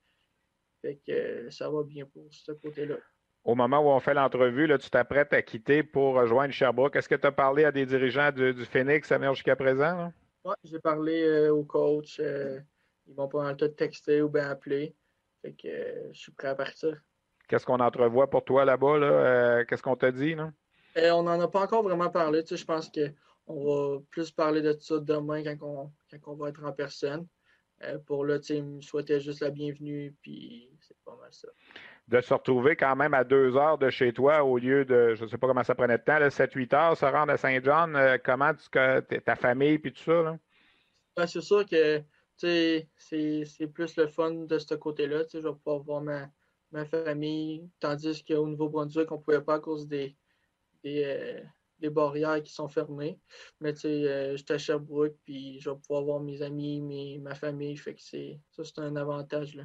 Fait que ça va bien pour ce côté-là. Au moment où on fait l'entrevue, tu t'apprêtes à quitter pour rejoindre Sherbrooke. Est-ce que tu as parlé à des dirigeants du, Phoenix jusqu'à présent? Oui, j'ai parlé euh, au coach. Euh, ils vont pas te texter ou bien appeler. Fait que euh, je suis prêt à partir. Qu'est-ce qu'on entrevoit pour toi là-bas? Qu'est-ce qu'on t'a dit? on n'en a pas encore vraiment parlé. je pense que on va plus parler de ça demain quand on, va être en personne. Pour là, tu me souhaiter juste la bienvenue, puis c'est pas mal ça. De se retrouver quand même à deux heures de chez toi au lieu de, je ne sais pas comment ça prenait de temps, 7-8 heures, se rendre à Saint-Jean, euh, comment tu, ta famille, puis tout ça? Ben, c'est sûr que c'est plus le fun de ce côté-là. Je vais pouvoir voir ma, famille, tandis qu'au Nouveau-Brunswick, on ne pouvait pas à cause des, des, euh, les barrières qui sont fermées. Mais tu sais, euh, je suis à Sherbrooke, puis je vais pouvoir voir mes amis, mes, ma famille. Fait que ça, c'est un avantage. Là.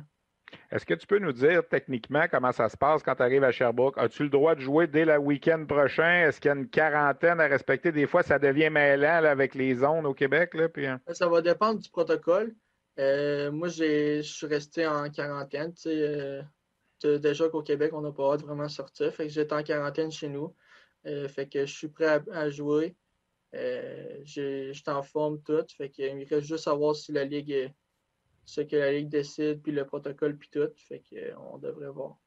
Est-ce que tu peux nous dire techniquement comment ça se passe quand tu arrives à Sherbrooke? As-tu le droit de jouer dès le week-end prochain? Est-ce qu'il y a une quarantaine à respecter? Des fois, ça devient mêlant avec les zones au Québec. Là, puis... Hein? Ça va dépendre du protocole. Euh, moi, je suis resté en quarantaine. Euh, déjà qu'au Québec, on n'a pas hâte de vraiment sortir. Fait que j'étais en quarantaine chez nous. Euh, fait que je suis prêt à, jouer. Euh, je suis en forme tout. Fait que, il reste juste savoir si la Ligue ce que la Ligue décide, puis le protocole, puis tout. Fait qu'on devrait voir.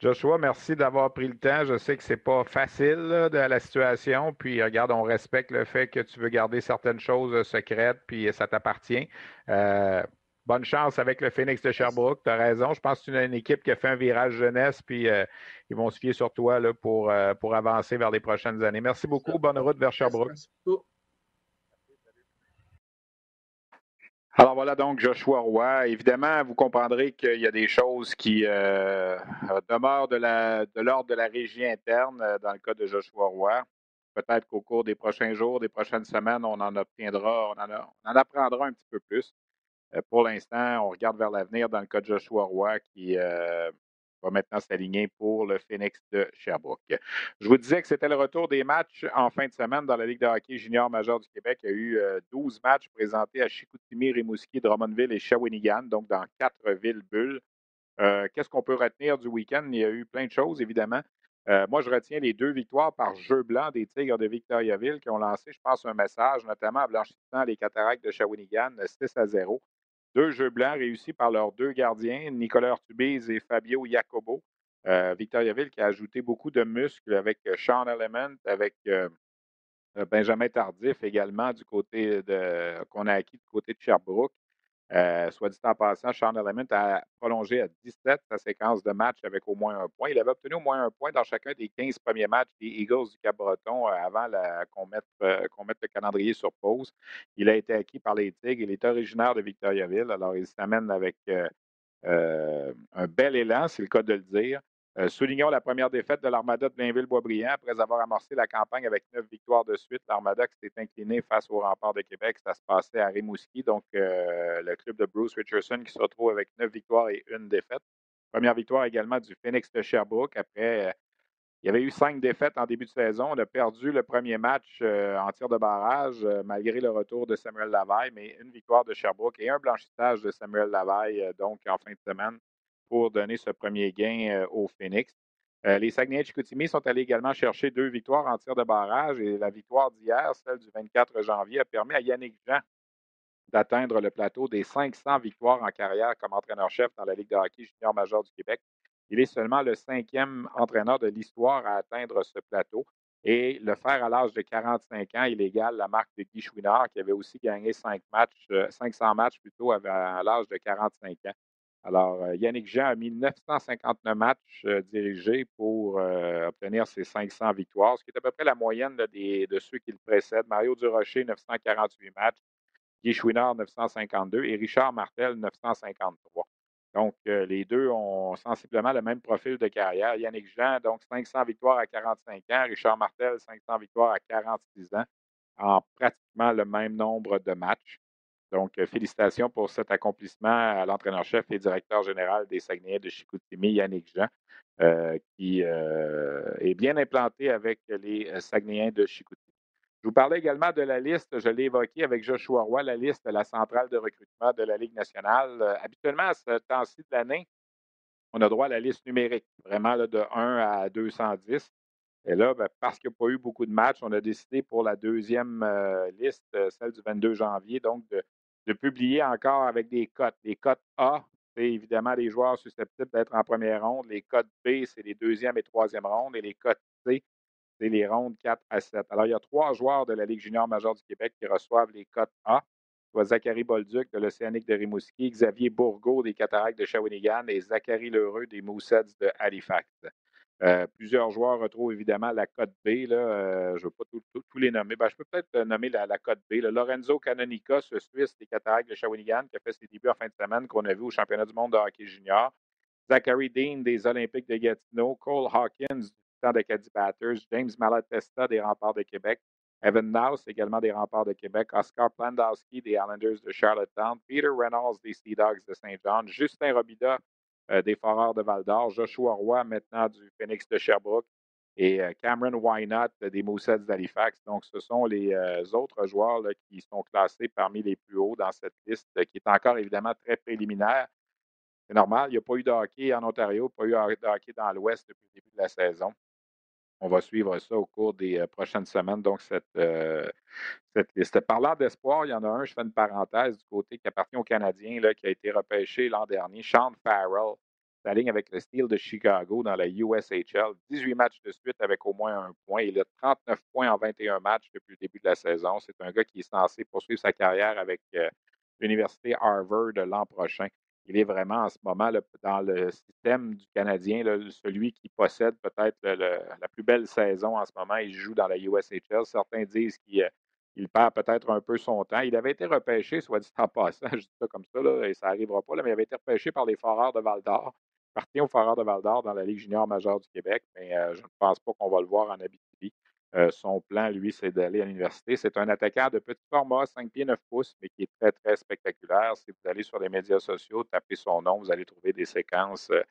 Joshua, merci d'avoir pris le temps. Je sais que c'est pas facile de la situation. Puis regarde, on respecte le fait que tu veux garder certaines choses secrètes, puis ça t'appartient. Euh, bonne chance avec le Phoenix de Sherbrooke. Tu as raison. Je pense que c'est une équipe qui a fait un virage jeunesse, puis euh, ils vont se fier sur toi là, pour, euh, pour avancer vers les prochaines années. Merci beaucoup. Bonne route vers Sherbrooke. Alors voilà donc Joshua Roy. Évidemment, vous comprendrez qu'il y a des choses qui euh, demeurent de l'ordre de, la régie interne dans le cas de Joshua Roy. Peut-être qu'au cours des prochains jours, des prochaines semaines, on en obtiendra, on en apprendra un petit peu plus. Euh, pour l'instant, on regarde vers l'avenir dans le cas de Joshua Roy qui euh, va maintenant s'aligner pour le Phoenix de Sherbrooke. Je vous disais que c'était le retour des matchs en fin de semaine dans la Ligue de hockey junior majeur du Québec. Il y a eu 12 euh, matchs présentés à Chicoutimi, Rimouski, Drummondville et Shawinigan, donc dans quatre villes bulles. Qu'est-ce qu'on peut retenir du week-end? Il y a eu plein de choses, évidemment. Euh, moi, je retiens les deux victoires par jeu blanc des Tigres de Victoriaville qui ont lancé, je pense, un message, notamment en blanchissant les cataractes de Shawinigan 6 à 0. Deux jeux blancs réussis par leurs deux gardiens, Nicolas Ortubise et Fabio Jacobo. Euh, Victoriaville qui a ajouté beaucoup de muscles avec euh, Sean Element, avec Benjamin Tardif également du côté de qu'on a acquis du côté de Sherbrooke. Euh, soit dit en passant, Sean Element a prolongé à 17 sa séquence de matchs avec au moins un point. Il avait obtenu au moins un point dans chacun des 15 premiers matchs des Eagles du Cap-Breton euh, avant qu'on mette, euh, mette, le calendrier sur pause. Il a été acquis par les Tigres. Il est originaire de Victoriaville. Alors, il s'amène avec un bel élan, c'est le cas de le dire. Euh, soulignons la première défaite de l'Armada de Blainville-Boisbriand. Après avoir amorcé la campagne avec neuf victoires de suite, l'Armada s'est incliné face au rempart de Québec. Ça se passait à Rimouski, donc euh, le club de Bruce Richardson qui se retrouve avec neuf victoires et une défaite. Première victoire également du Phoenix de Sherbrooke. Après, euh, il y avait eu cinq défaites en début de saison. On a perdu le premier match en tir de barrage, malgré le retour de Samuel Lavaille, mais une victoire de Sherbrooke et un blanchissage de Samuel Lavaille, donc en fin de semaine pour donner ce premier gain euh, au Phoenix. Euh, les Saguenay Chicoutimi sont allés également chercher deux victoires en tir de barrage et la victoire d'hier, celle du 24 janvier, a permis à Yannick Jean d'atteindre le plateau des 500 victoires en carrière comme entraîneur-chef dans la Ligue de hockey junior major du Québec. Il est seulement le cinquième entraîneur de l'histoire à atteindre ce plateau. Et le faire à l'âge de 45 ans, il égale la marque de Guy Chouinard, qui avait aussi gagné 5 matchs, 500 euh, matchs plutôt à l'âge de 45 ans. Alors, euh, Yannick Jean a mis 959 matchs euh, dirigés pour euh, obtenir ses 500 victoires, ce qui est à peu près la moyenne de ceux qui le précèdent. Mario Durocher, 948 matchs, Guy Chouinard, 952 et Richard Martel, 953. Donc, les deux ont sensiblement le même profil de carrière. Yannick Jean, donc 500 victoires à 45 ans, Richard Martel, 500 victoires à 46 ans, en pratiquement le même nombre de matchs. Donc, euh, félicitations pour cet accomplissement à l'entraîneur-chef et directeur général des Saguenayens de Chicoutimi, Yannick Jean, euh, qui euh, est bien implanté avec les Saguenayens de Chicoutimi. Je vous parlais également de la liste, je l'ai évoqué avec Joshua Roy, la liste de la centrale de recrutement de la Ligue nationale. habituellement, à ce temps-ci de l'année, on a droit à la liste numérique, vraiment de 1 à 210. Et là, ben, parce qu'il n'y a pas eu beaucoup de matchs, on a décidé pour la deuxième liste, celle du 22 janvier, donc de de publier encore avec des cotes. Les cotes A, c'est évidemment les joueurs susceptibles d'être en première ronde. Les cotes B, c'est les deuxième et troisième rondes. Et les cotes C, c'est les rondes 4 à 7. Alors, il y a trois joueurs de la Ligue junior majeure du Québec qui reçoivent les cotes A, soit Zachary Bolduc de l'Océanique de Rimouski, Xavier Bourgault des Cataractes de Shawinigan et Zachary Lheureux des Moussets de Halifax. Euh, plusieurs joueurs retrouvent évidemment la cote B. Euh, je ne veux pas tous les nommer. Ben, je peux peut-être euh, nommer la, la cote B. Lorenzo Canonica, ce Suisse des Cataractes de Shawinigan, qui a fait ses débuts en fin de semaine, qu'on a vu au championnat du monde de hockey junior. Zachary Dean des Olympiques de Gatineau. Cole Hawkins du temps d'Acadie Batters. James Malatesta des Remparts de Québec. Evan Naus, également des Remparts de Québec. Oscar Plandowski des Islanders de Charlottetown. Peter Reynolds des Sea Dogs de Saint John. Justin Robida des Foreurs de Val-d'Or, Joshua Roy maintenant du Phoenix de Sherbrooke et euh, Cameron Wynott des Moussets d'Halifax. Donc, ce sont les euh, autres joueurs qui sont classés parmi les plus hauts dans cette liste, qui est encore évidemment très préliminaire. C'est normal, il n'y a pas eu de hockey en Ontario, pas eu de hockey dans l'Ouest depuis le début de la saison. On va suivre ça au cours des prochaines semaines, donc cette, cette liste. Parlant d'espoir, il y en a un, je fais une parenthèse du côté qui appartient aux Canadiens, là, qui a été repêché l'an dernier, Sean Farrell, ligne avec le Steel de Chicago dans la USHL. 18 matchs de suite avec au moins un point. Il a 39 points en 21 matchs depuis le début de la saison. C'est un gars qui est censé poursuivre sa carrière avec l'Université Harvard l'an prochain il est vraiment en ce moment dans le système du Canadien, celui qui possède peut-être la plus belle saison en ce moment. Il joue dans la USHL. Certains disent qu'il euh, perd peut-être un peu son temps. Il avait été repêché, soit dit en passant, (laughs) je dis ça comme ça, et ça n'arrivera pas, mais il avait été repêché par les Foreurs de Val d'Or. Parti aux Foreurs de Val d'Or dans la Ligue junior majeure du Québec, mais euh, je ne pense pas qu'on va le voir en Abitibi. Euh, son plan, lui, c'est d'aller à l'université. C'est un attaquant de petit format, 5 pieds 9 pouces, mais qui est très, très spectaculaire. Si vous allez sur les médias sociaux, tapez son nom, vous allez trouver des séquences euh,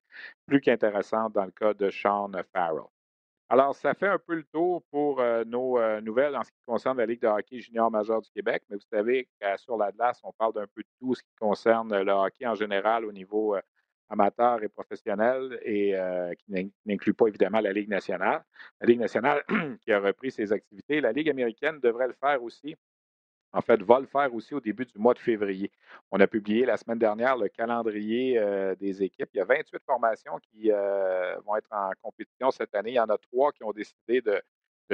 plus qu'intéressantes dans le cas de Sean Farrell. Alors, ça fait un peu le tour pour euh, nos nouvelles en ce qui concerne la Ligue de hockey junior majeur du Québec. Mais vous savez qu'à sur la on parle d'un peu de tout ce qui concerne le hockey en général au niveau amateur et professionnel et qui n'inclut pas évidemment la Ligue nationale. La Ligue nationale (clears throat) qui a repris ses activités. La Ligue américaine devrait le faire aussi en fait, va le faire aussi au début du mois de février. On a publié la semaine dernière le calendrier euh, des équipes. Il y a 28 formations qui euh, vont être en compétition cette année. Il y en a trois qui ont décidé de,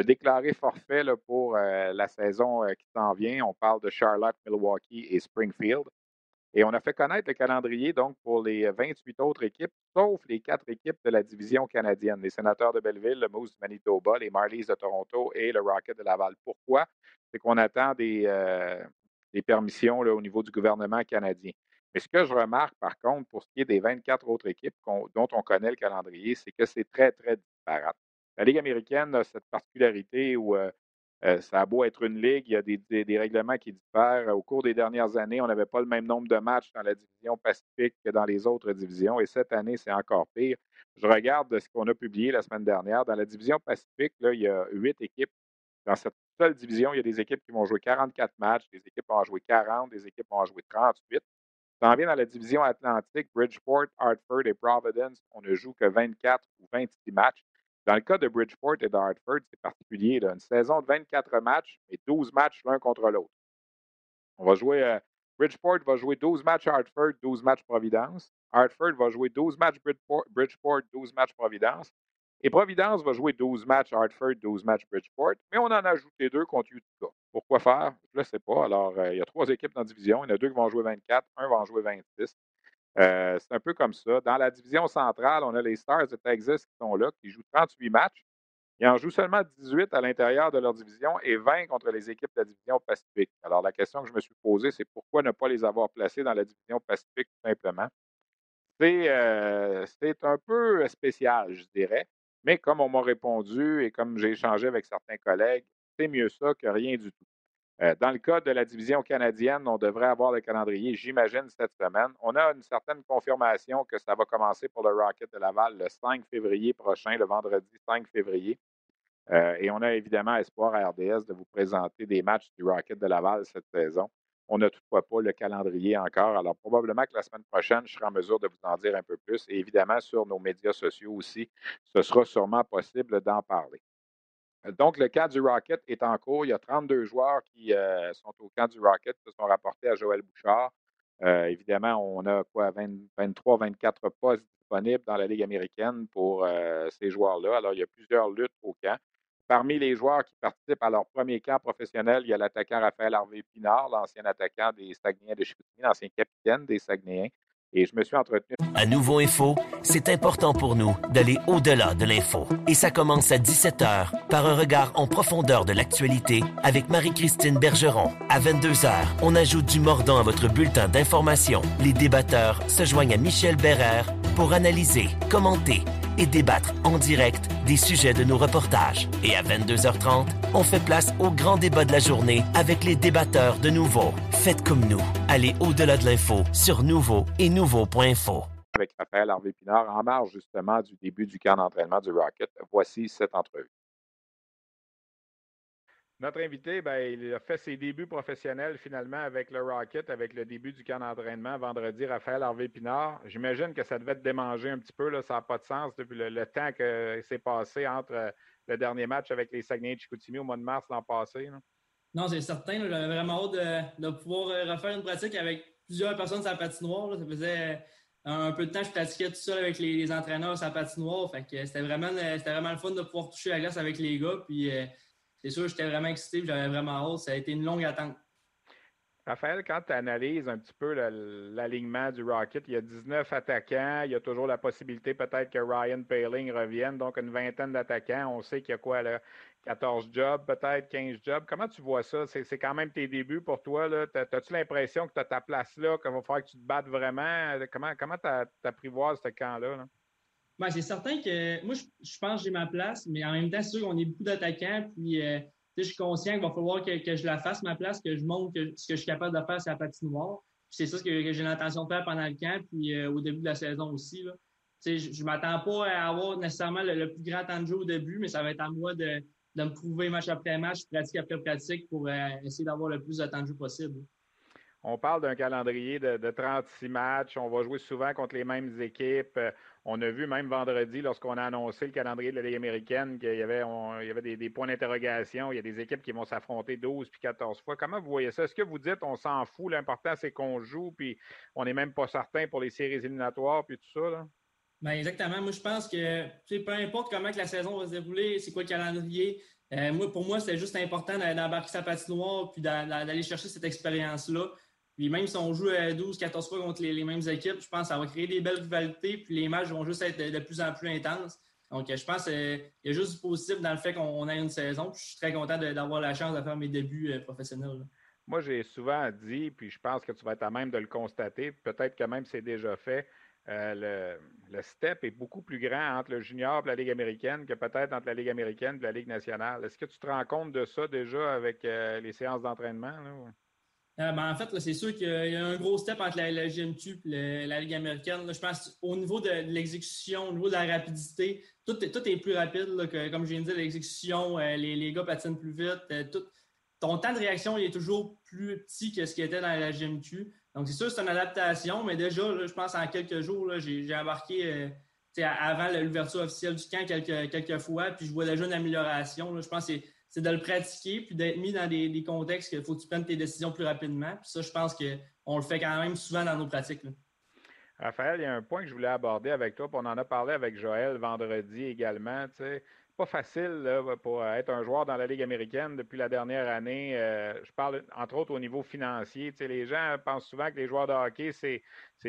déclarer forfait pour euh, la saison qui s'en vient. On parle de Charlotte, Milwaukee et Springfield. Et on a fait connaître le calendrier donc pour les 28 autres équipes, sauf les quatre équipes de la division canadienne, les sénateurs de Belleville, le Moose de Manitoba, les Marlies de Toronto et le Rocket de Laval. Pourquoi? C'est qu'on attend des, euh, permissions au niveau du gouvernement canadien. Mais ce que je remarque, par contre, pour ce qui est des 24 autres équipes dont on connaît le calendrier, c'est que c'est très, très disparate. La Ligue américaine a cette particularité où euh, euh, ça a beau être une ligue, il y a des, règlements qui diffèrent. Au cours des dernières années, on n'avait pas le même nombre de matchs dans la division Pacifique que dans les autres divisions. Et cette année, c'est encore pire. Je regarde ce qu'on a publié la semaine dernière. Dans la division Pacifique, là, il y a huit équipes dans cette seule division, il y a des équipes qui vont jouer 44 matchs, des équipes vont en jouer 40, des équipes vont en jouer 38. Ça vient dans la division Atlantique, Bridgeport, Hartford et Providence, on ne joue que 24 ou 26 matchs. Dans le cas de Bridgeport et de Hartford, c'est particulier. Une saison de 24 matchs, mais 12 matchs l'un contre l'autre. On va jouer. Euh, Bridgeport va jouer 12 matchs Hartford, 12 matchs Providence. Hartford va jouer 12 matchs Bridgeport 12 matchs Providence. Et Providence va jouer 12 matchs Hartford, 12 matchs Bridgeport, mais on en a ajouté deux contre Utica. Pourquoi faire? Je ne sais pas. Alors, euh, il y a trois équipes dans la division. Il y en a deux qui vont jouer 24, un va en jouer 26. Euh, c'est un peu comme ça. Dans la division centrale, on a les Stars de Texas qui sont là, qui jouent 38 matchs. Ils en jouent seulement 18 à l'intérieur de leur division et 20 contre les équipes de la division Pacifique. Alors, la question que je me suis posée, c'est pourquoi ne pas les avoir placés dans la division Pacifique, tout simplement? C'est euh, un peu spécial, je dirais. Mais comme on m'a répondu et comme j'ai échangé avec certains collègues, c'est mieux ça que rien du tout. Euh, dans le cas de la division canadienne, on devrait avoir le calendrier, j'imagine, cette semaine. On a une certaine confirmation que ça va commencer pour le Rocket de Laval le 5 février prochain, le vendredi 5 février. Euh, et on a évidemment espoir à RDS de vous présenter des matchs du Rocket de Laval cette saison. On n'a toutefois pas le calendrier encore. Alors, probablement que la semaine prochaine, je serai en mesure de vous en dire un peu plus. Et évidemment, sur nos médias sociaux aussi, ce sera sûrement possible d'en parler. Donc, le cas du Rocket est en cours. Il y a 32 joueurs qui euh, sont au camp du Rocket, qui sont rapportés à Joël Bouchard. Euh, évidemment, on a quoi, 23, 24 postes disponibles dans la Ligue américaine pour euh, ces joueurs-là. Alors, il y a plusieurs luttes au camp. Parmi les joueurs qui participent à leur premier camp professionnel, il y a l'attaquant Raphaël Harvey Pinard, l'ancien attaquant des Saguenayens de Chicoutimi, l'ancien capitaine des Saguenayens. Et je me suis entretenu. À Nouveau Info, c'est important pour nous d'aller au-delà de l'info. Et ça commence à 17h par un regard en profondeur de l'actualité avec Marie-Christine Bergeron. À 22h, on ajoute du mordant à votre bulletin d'information. Les débatteurs se joignent à Michel Bérère pour analyser, commenter et débattre en direct des sujets de nos reportages. Et à 22h30, on fait place au grand débat de la journée avec les débatteurs de Nouveau. Faites comme nous. Allez au-delà de l'info sur Nouveau et Nouveau.info. Avec Raphaël Harvey Pinard, en marge justement du début du camp d'entraînement du Rocket, voici cette entrevue. Notre invité, ben, il a fait ses débuts professionnels finalement avec le Rocket, avec le début du camp d'entraînement vendredi, Raphaël Harvey Pinard. J'imagine que ça devait te démanger un petit peu, ça n'a pas de sens depuis le, temps que s'est passé entre euh, le dernier match avec les Saguenay de Chicoutimi au mois de mars l'an passé. Non, c'est certain. J'avais vraiment hâte de, pouvoir euh, refaire une pratique avec plusieurs personnes sur la patinoire. Ça faisait euh, un peu de temps que je pratiquais tout seul avec les, entraîneurs sur la patinoire. C'était vraiment, vraiment le fun de pouvoir toucher la glace avec les gars. Puis c'est sûr, j'étais vraiment excité, j'avais vraiment hâte. Ça a été une longue attente. Raphaël, quand tu analyses un petit peu l'alignement du Rocket, il y a 19 attaquants, il y a toujours la possibilité peut-être que Ryan Paling revienne, donc une vingtaine d'attaquants. On sait qu'il y a quoi là, 14 jobs, peut-être 15 jobs. Comment tu vois ça? C'est quand même tes débuts pour toi. As-tu l'impression que tu as ta place là, qu'il va falloir que tu te battes vraiment? Comment tu apprivoises ce camp-là? là? Ben, c'est certain que moi, je, pense que j'ai ma place, mais en même temps, c'est sûr qu'on est beaucoup d'attaquants. Puis, euh, je suis conscient qu'il va falloir que, je la fasse, ma place, que je montre ce que je suis capable de faire sur la patinoire. C'est ça que, j'ai l'intention de faire pendant le camp, puis euh, au début de la saison aussi. Là. Je ne m'attends pas à avoir nécessairement le, plus grand temps de jeu au début, mais ça va être à moi de, me prouver match après match, pratique après pratique, pour euh, essayer d'avoir le plus de temps de jeu possible. On parle d'un calendrier de, 36 matchs. On va jouer souvent contre les mêmes équipes. On a vu même vendredi, lorsqu'on a annoncé le calendrier de la Ligue américaine, qu'il y avait, des, points d'interrogation. Il y a des équipes qui vont s'affronter 12 puis 14 fois. Comment vous voyez ça? Est-ce que vous dites on s'en fout? L'important, c'est qu'on joue, puis on n'est même pas certain pour les séries éliminatoires, puis tout ça? Là? Ben exactement. Moi, je pense que peu importe comment la saison va se dérouler, c'est quoi le calendrier, euh, pour moi, c'est juste important d'embarquer sa patinoire puis d'aller chercher cette expérience-là. Puis même si on joue 12, 14 fois contre les, mêmes équipes, je pense que ça va créer des belles rivalités, puis les matchs vont juste être de, plus en plus intenses. Donc, je pense qu'il y a juste du positif dans le fait qu'on a une saison. Puis je suis très content d'avoir la chance de faire mes débuts euh, professionnels. Moi, j'ai souvent dit, puis je pense que tu vas être à même de le constater, peut-être que même c'est déjà fait, euh, le, step est beaucoup plus grand entre le junior et la Ligue américaine que peut-être entre la Ligue américaine et la Ligue nationale. Est-ce que tu te rends compte de ça déjà avec euh, les séances d'entraînement? Euh, ben, en fait, c'est sûr qu'il y a un gros step entre la, la GMQ et la, Ligue américaine. je pense au niveau de, l'exécution, au niveau de la rapidité, tout, est plus rapide. que, comme je viens de dire, l'exécution, les, les, gars patinent plus vite. ton temps de réaction est toujours plus petit que ce qui était dans la GMQ. Donc, c'est sûr, c'est une adaptation, mais déjà, je pense en quelques jours, j'ai embarqué euh, avant l'ouverture officielle du camp quelques, quelques fois, puis je vois déjà une amélioration. Je pense que c'est de le pratiquer, puis d'être mis dans des, contextes qu'il faut que tu prennes tes décisions plus rapidement. Puis ça, je pense qu'on le fait quand même souvent dans nos pratiques. Raphaël, il y a un point que je voulais aborder avec toi, puis on en a parlé avec Joël vendredi également. Tu sais, pas facile pour être un joueur dans la Ligue américaine depuis la dernière année. Euh, je parle entre autres au niveau financier. Tu sais, les gens pensent souvent que les joueurs de hockey, c'est,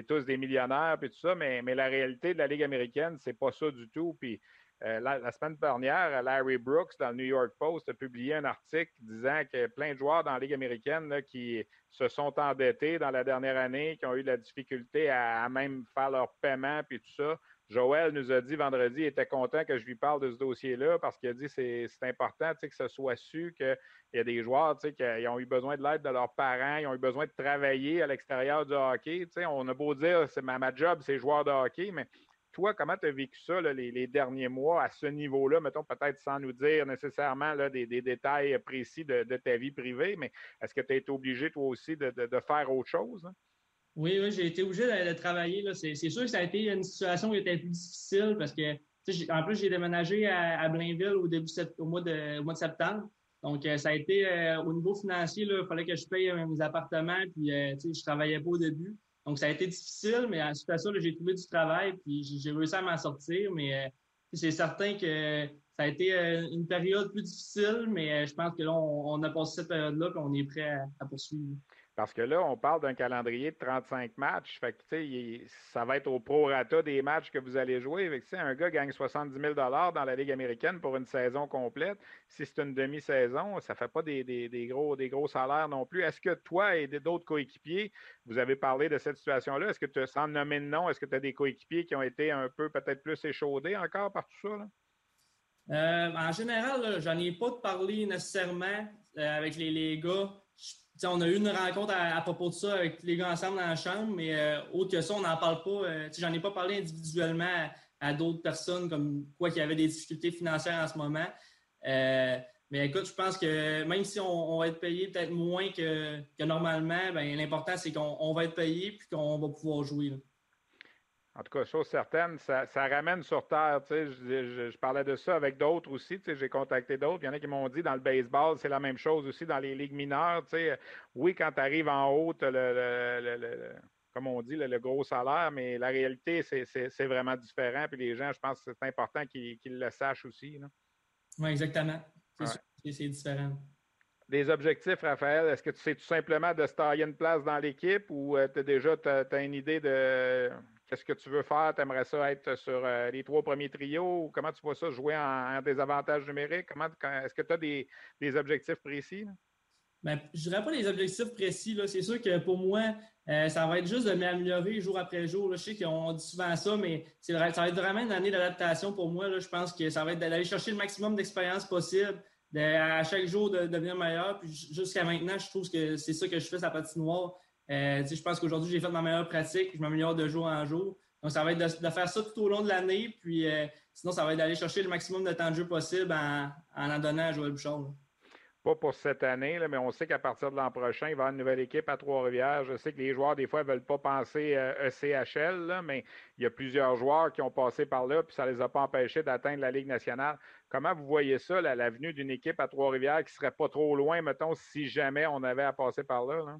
tous des millionnaires et tout ça, mais, mais la réalité de la Ligue américaine, c'est pas ça du tout. Puis euh, la, semaine dernière, Larry Brooks, dans le New York Post, a publié un article disant que plein de joueurs dans la Ligue américaine qui se sont endettés dans la dernière année, qui ont eu de la difficulté à, même faire leur paiement puis tout ça. Joël nous a dit vendredi, il était content que je lui parle de ce dossier-là parce qu'il a dit que c'est important que ce soit su qu'il y a des joueurs qui ont eu besoin de l'aide de leurs parents, ils ont eu besoin de travailler à l'extérieur du hockey. On a beau dire c'est ma, ma job, c'est joueur de hockey, mais toi, comment tu as vécu ça les, derniers mois à ce niveau-là, mettons peut-être sans nous dire nécessairement des, détails précis de, ta vie privée, mais est-ce que tu as été obligé toi aussi de, faire autre chose? Hein? Oui, oui, j'ai été obligé de, travailler. C'est sûr que ça a été une situation qui était plus difficile parce que, en plus, j'ai déménagé à, Blainville au début au mois de, septembre. Donc, euh, ça a été euh, au niveau financier, il fallait que je paye euh, mes appartements, puis je travaillais pas au début. Donc, ça a été difficile, mais suite à ça, j'ai trouvé du travail, puis j'ai réussi à m'en sortir. Mais c'est certain que ça a été une période plus difficile, mais je pense que là, on, a passé cette période-là, puis on est prêt à poursuivre. Parce que là, on parle d'un calendrier de 35 matchs. Ça va être au prorata des matchs que vous allez jouer. Un gars gagne 70 000 dans la Ligue américaine pour une saison complète. Si c'est une demi-saison, ça ne fait pas des, gros, des gros salaires non plus. Est-ce que toi et d'autres coéquipiers, vous avez parlé de cette situation-là? Est-ce que tu sans nommer de nom, est-ce que tu as des coéquipiers qui ont été un peu peut-être plus échaudés encore par tout ça? Euh, en général, j'en ai pas parlé nécessairement euh, avec les, les gars on a eu une rencontre à, propos de ça avec les gars ensemble dans la chambre, mais euh, autre que ça, on n'en parle pas. Euh, j'en ai pas parlé individuellement à, d'autres personnes comme quoi qui avaient des difficultés financières en ce moment. Euh, mais écoute, je pense que même si on, va être payé peut-être moins que, normalement, ben, l'important c'est qu'on va être payé puis qu'on va pouvoir jouer. En tout cas, chose certaine, ça, ramène sur terre. Je, parlais de ça avec d'autres aussi. J'ai contacté d'autres. Il y en a qui m'ont dit dans le baseball, c'est la même chose aussi dans les ligues mineures. Oui, quand tu arrives en haut, le, comme on dit, le, gros salaire, mais la réalité, c'est vraiment différent. Puis les gens, je pense que c'est important qu'ils le sachent aussi. Oui, exactement. C'est différent. Des objectifs, Raphaël, est-ce que tu sais tout simplement de se tailler une place dans l'équipe ou euh, tu as déjà as une idée de Qu'est-ce que tu veux faire? Tu aimerais ça être sur euh, les trois premiers trios? Comment tu vois ça jouer en, désavantage numérique? Comment, est-ce que tu as des, objectifs précis? Bien, je ne dirais pas des objectifs précis. C'est sûr que pour moi, euh, ça va être juste de m'améliorer jour après jour. Je sais qu'on dit souvent ça, mais ça va être vraiment une année d'adaptation pour moi. Je pense que ça va être d'aller chercher le maximum d'expérience possible, à chaque jour de, devenir meilleur. jusqu'à maintenant, je trouve que c'est ça que je fais sa patinoire. Euh, je pense qu'aujourd'hui, j'ai fait ma meilleure pratique, je m'améliore de jour en jour. Donc, ça va être de, faire ça tout au long de l'année, puis euh, sinon, ça va être d'aller chercher le maximum de temps de jeu possible en en, donnant à Joël Bouchard. pas pour cette année, mais on sait qu'à partir de l'an prochain, il va y avoir une nouvelle équipe à Trois-Rivières. Je sais que les joueurs, des fois, ne veulent pas penser ECHL, euh, e mais il y a plusieurs joueurs qui ont passé par là, puis ça ne les a pas empêchés d'atteindre la Ligue nationale. Comment vous voyez ça, l'avenue d'une équipe à Trois-Rivières qui ne serait pas trop loin, mettons, si jamais on avait à passer par là?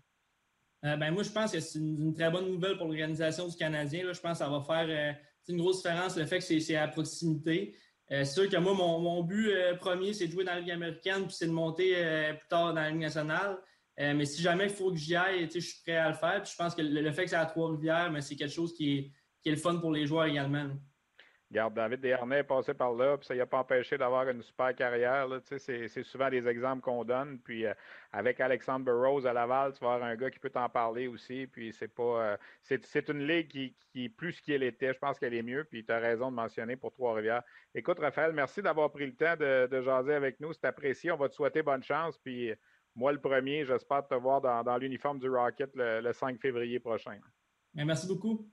Euh, ben, moi, je pense que c'est une, très bonne nouvelle pour l'organisation du Canadien. Je pense que ça va faire euh, une grosse différence le fait que c'est à proximité. Euh, c'est sûr que moi, mon, but premier, c'est de jouer dans la Ligue américaine, puis c'est de monter plus tard dans la Ligue nationale. mais si jamais il faut que j'y aille, je suis prêt à le faire. je pense que le, fait que c'est à Trois-Rivières, c'est quelque chose qui est, qui est, le fun pour les joueurs également. Regarde, David Desharnais est passé par là, puis ça n'a pas empêché d'avoir une super carrière. C'est souvent des exemples qu'on donne. Puis euh, avec Alexandre Burroughs à Laval, tu vas avoir un gars qui peut t'en parler aussi. Puis c'est pas. Euh, c'est une ligue qui, est plus ce qu'elle était. Je pense qu'elle est mieux. Puis tu as raison de mentionner pour Trois-Rivières. Écoute, Raphaël, merci d'avoir pris le temps de, jaser avec nous. C'est apprécié. On va te souhaiter bonne chance. Puis moi, le premier, j'espère te voir dans, l'uniforme du Rocket le, le 5 février prochain. Merci beaucoup.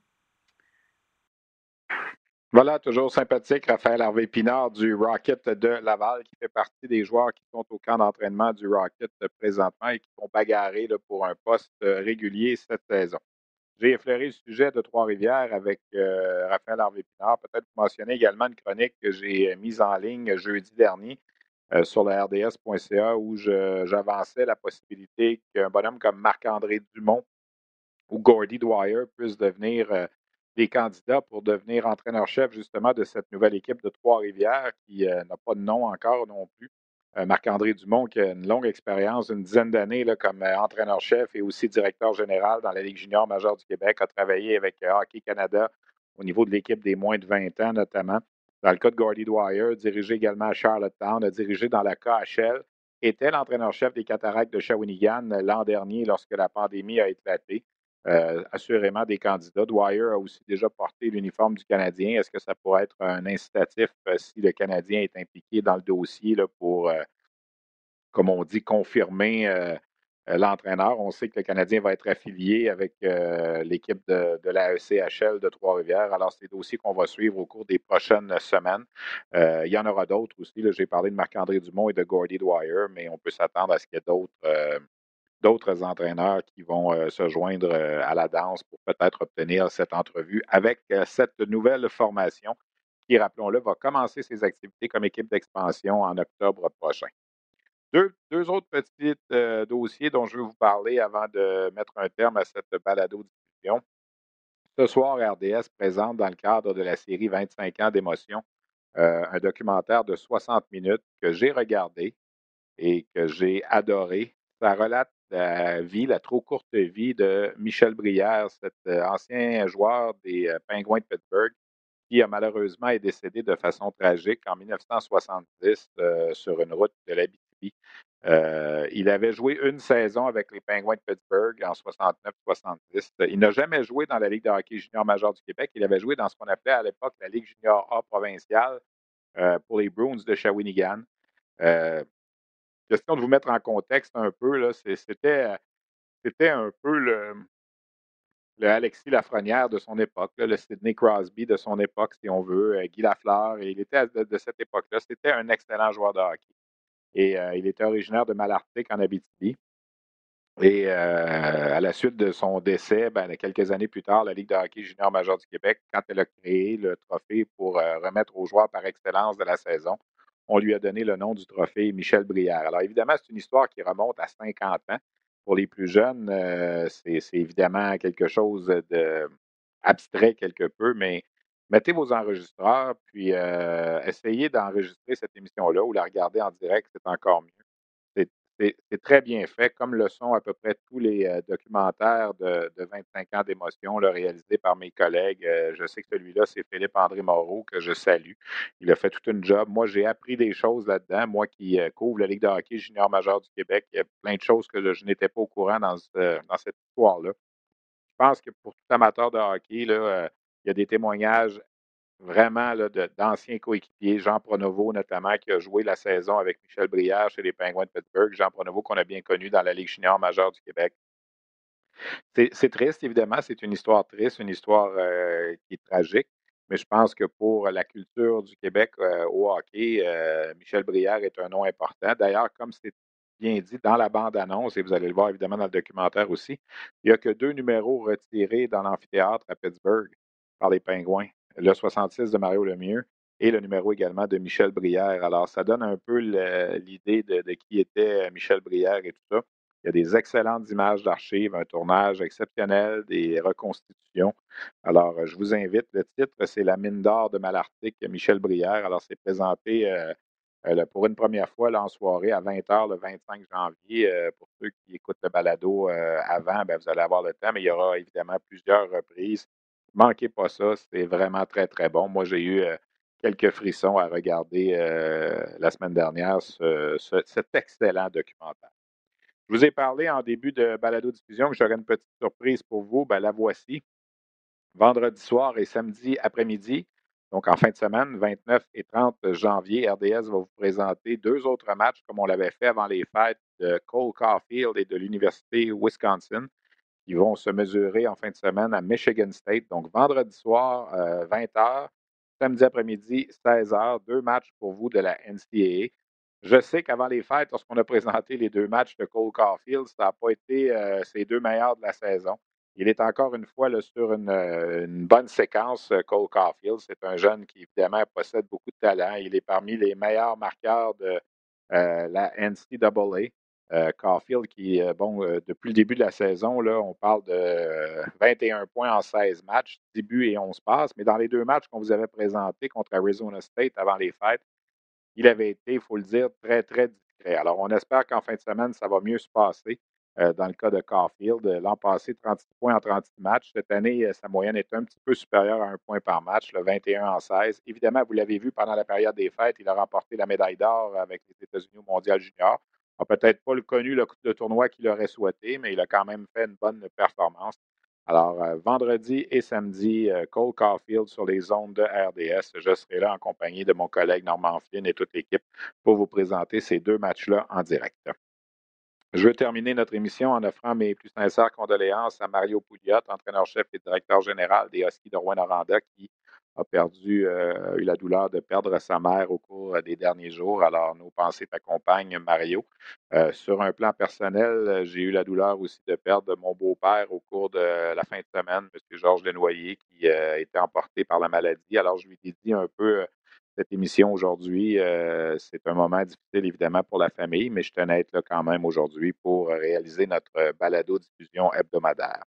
Voilà, toujours sympathique, Raphaël Harvey Pinard du Rocket de Laval, qui fait partie des joueurs qui sont au camp d'entraînement du Rocket présentement et qui vont bagarrer pour un poste régulier cette saison. J'ai effleuré le sujet de Trois-Rivières avec euh, Raphaël Harvey Pinard. Peut-être mentionner également une chronique que j'ai mise en ligne jeudi dernier euh, sur le RDS.ca où j'avançais la possibilité qu'un bonhomme comme Marc-André Dumont ou Gordy Dwyer puisse devenir euh, des candidats pour devenir entraîneur-chef justement de cette nouvelle équipe de Trois-Rivières qui euh, n'a pas de nom encore non plus. Euh, Marc-André Dumont, qui a une longue expérience, une dizaine d'années comme euh, entraîneur-chef et aussi directeur général dans la Ligue junior majeure du Québec, a travaillé avec Hockey Canada au niveau de l'équipe des moins de 20 ans notamment. Dans le cas de Gordy Dwyer, dirigé également à Charlottetown, a dirigé dans la KHL, était l'entraîneur-chef des Cataractes de Shawinigan l'an dernier lorsque la pandémie a éclaté. Euh, assurément des candidats. Dwyer a aussi déjà porté l'uniforme du Canadien. Est-ce que ça pourrait être un incitatif euh, si le Canadien est impliqué dans le dossier pour, euh, comme on dit, confirmer l'entraîneur? On sait que le Canadien va être affilié avec l'équipe de, de, la ECHL de Trois-Rivières. Alors, c'est des dossiers qu'on va suivre au cours des prochaines semaines. il y en aura d'autres aussi. J'ai parlé de Marc-André Dumont et de Gordy Dwyer, mais on peut s'attendre à ce qu'il y ait d'autres d'autres entraîneurs qui vont euh, se joindre euh, à la danse pour peut-être obtenir cette entrevue avec euh, cette nouvelle formation qui, rappelons-le, va commencer ses activités comme équipe d'expansion en octobre prochain. Deux, autres petits dossiers dont je vais vous parler avant de mettre un terme à cette balado-diffusion. Ce soir, RDS présente dans le cadre de la série 25 ans d'émotion un documentaire de 60 minutes que j'ai regardé et que j'ai adoré. Ça relate la vie, la trop courte vie de Michel Brière, cet euh, ancien joueur des euh, Penguins de Pittsburgh, qui a malheureusement est décédé de façon tragique en 1970 euh, sur une route de la Euh, il avait joué une saison avec les Penguins de Pittsburgh en 69-70. Il n'a jamais joué dans la Ligue de hockey junior majeur du Québec. Il avait joué dans ce qu'on appelait à l'époque la Ligue junior A provinciale pour les Bruins de Shawinigan question de vous mettre en contexte un peu, c'était, c'était un peu le, le Alexis Lafrenière de son époque, le Sidney Crosby de son époque, si on veut, euh, Guy Lafleur, et il était de, cette époque-là. C'était un excellent joueur de hockey. Et euh, il était originaire de Malartic en Abitibi. Et euh, à la suite de son décès, ben, quelques années plus tard, la Ligue de hockey junior majeur du Québec, quand elle a créé le trophée pour remettre aux joueurs par excellence de la saison, on lui a donné le nom du trophée Michel Brière. Alors évidemment, c'est une histoire qui remonte à 50 ans. Pour les plus jeunes, euh, c'est évidemment quelque chose de abstrait quelque peu, mais mettez vos enregistreurs, puis euh, essayez d'enregistrer cette émission-là ou la regarder en direct, c'est encore mieux c'est très bien fait, comme le sont à peu près tous les euh, documentaires de, 25 ans d'émotion réalisés par mes collègues. Euh, je sais que celui-là, c'est Philippe-André Moreau, que je salue. Il a fait tout une job. Moi, j'ai appris des choses là-dedans. Moi qui euh, couvre la Ligue de hockey junior majeur du Québec, il y a plein de choses que je n'étais pas au courant dans, dans cette histoire-là. Je pense que pour tout amateur de hockey, là, il y a des témoignages vraiment d'anciens coéquipiers, Jean Pronovo notamment, qui a joué la saison avec Michel Brière chez les Penguins de Pittsburgh. Jean Pronovo qu'on a bien connu dans la Ligue junior majeure du Québec. C'est triste, évidemment, c'est une histoire triste, une histoire euh, qui est tragique, mais je pense que pour la culture du Québec euh, au hockey, euh, Michel Brière est un nom important. D'ailleurs, comme c'est bien dit dans la bande-annonce, et vous allez le voir évidemment dans le documentaire aussi, il n'y a que deux numéros retirés dans l'amphithéâtre à Pittsburgh par les Pingouins. Le 66 de Mario Lemieux et le numéro également de Michel Brière. Alors, ça donne un peu l'idée de, qui était Michel Brière et tout ça. Il y a des excellentes images d'archives, un tournage exceptionnel, des reconstitutions. Alors, je vous invite. Le titre, c'est La mine d'or de Malartic, Michel Brière. Alors, c'est présenté euh, euh, pour une première fois en soirée à 20h le 25 janvier. Euh, pour ceux qui écoutent le balado avant, ben, vous allez avoir le temps, mais il y aura évidemment plusieurs reprises. Manquez pas ça, c'est vraiment très, très bon. Moi, j'ai eu quelques frissons à regarder la semaine dernière cet excellent documentaire. Je vous ai parlé en début de balado-diffusion que j'aurais une petite surprise pour vous. Ben, la voici. Vendredi soir et samedi après-midi, donc en fin de semaine, 29 et 30 janvier, RDS va vous présenter deux autres matchs comme on l'avait fait avant les fêtes de Cole Caulfield et de l'Université Wisconsin qui vont se mesurer en fin de semaine à Michigan State. Donc vendredi soir, 20h, euh, samedi après-midi, 16h, deux matchs pour vous de la NCAA. Je sais qu'avant les fêtes, lorsqu'on a (laughs) présenté les deux matchs de Cole Caulfield, ça n'a pas été euh, ces deux meilleurs de la saison. Il est encore une fois sur euh, une, bonne séquence, euh, Cole Caulfield. C'est un jeune qui, évidemment, possède beaucoup de talent. Il est parmi les meilleurs marqueurs de la NCAA. Caulfield, qui, bon, depuis le début de la saison, là, on parle de 21 points en 16 matchs, début et 11 passes. Mais dans les deux matchs qu'on vous avait présentés contre Arizona State avant les fêtes, il avait été, il faut le dire, très, très discret. Alors, on espère qu'en fin de semaine, ça va mieux se passer. Euh, dans le cas de Caulfield, l'an passé, 36 points en 36 matchs. Cette année, euh, sa moyenne est un petit peu supérieure à un point par match, le 21 en 16. Évidemment, vous l'avez vu pendant la période des fêtes, il a remporté la médaille d'or avec les États-Unis au Mondial Junior. N'a peut-être pas connu le, le tournoi qu'il aurait souhaité, mais il a quand même fait une bonne performance. Alors, euh, vendredi et samedi, euh, Cole Caulfield sur les ondes de RDS. Je serai là en compagnie de mon collègue Normand Flynn et toute l'équipe pour vous présenter ces deux matchs-là en direct. Je veux terminer notre émission en offrant mes plus sincères condoléances à Mario Pouliot, entraîneur-chef et directeur général des Huskies de Rouen-Noranda, qui a perdu, euh, eu la douleur de perdre sa mère au cours euh, des derniers jours. Alors, nos pensées t'accompagnent, Mario. Euh, sur un plan personnel, j'ai eu la douleur aussi de perdre mon beau-père au cours de la fin de semaine, M. Georges Lenoyer, qui a été emporté par la maladie. Alors, je lui dit un peu cette émission aujourd'hui. c'est un moment difficile, évidemment, pour la famille, mais je tenais à être là quand même aujourd'hui pour réaliser notre balado-diffusion hebdomadaire.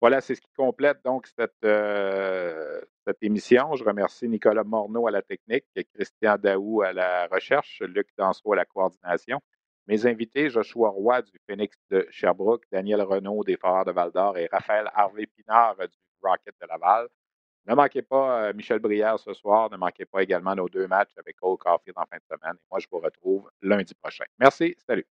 Voilà, c'est ce qui complète donc cette, euh, cette émission. Je remercie Nicolas Morneau à la technique, Christian Daou à la recherche, Luc Danseau à la coordination. Mes invités, Joshua Roy du Phoenix de Sherbrooke, Daniel Renaud des Foreurs de Val-d'Or et Raphaël Harvey-Pinard du Rocket de Laval. Ne manquez pas euh, Michel Brière ce soir. Ne manquez pas également nos deux matchs avec Cole Caulfield en fin de semaine. Et moi, je vous retrouve lundi prochain. Merci. Salut.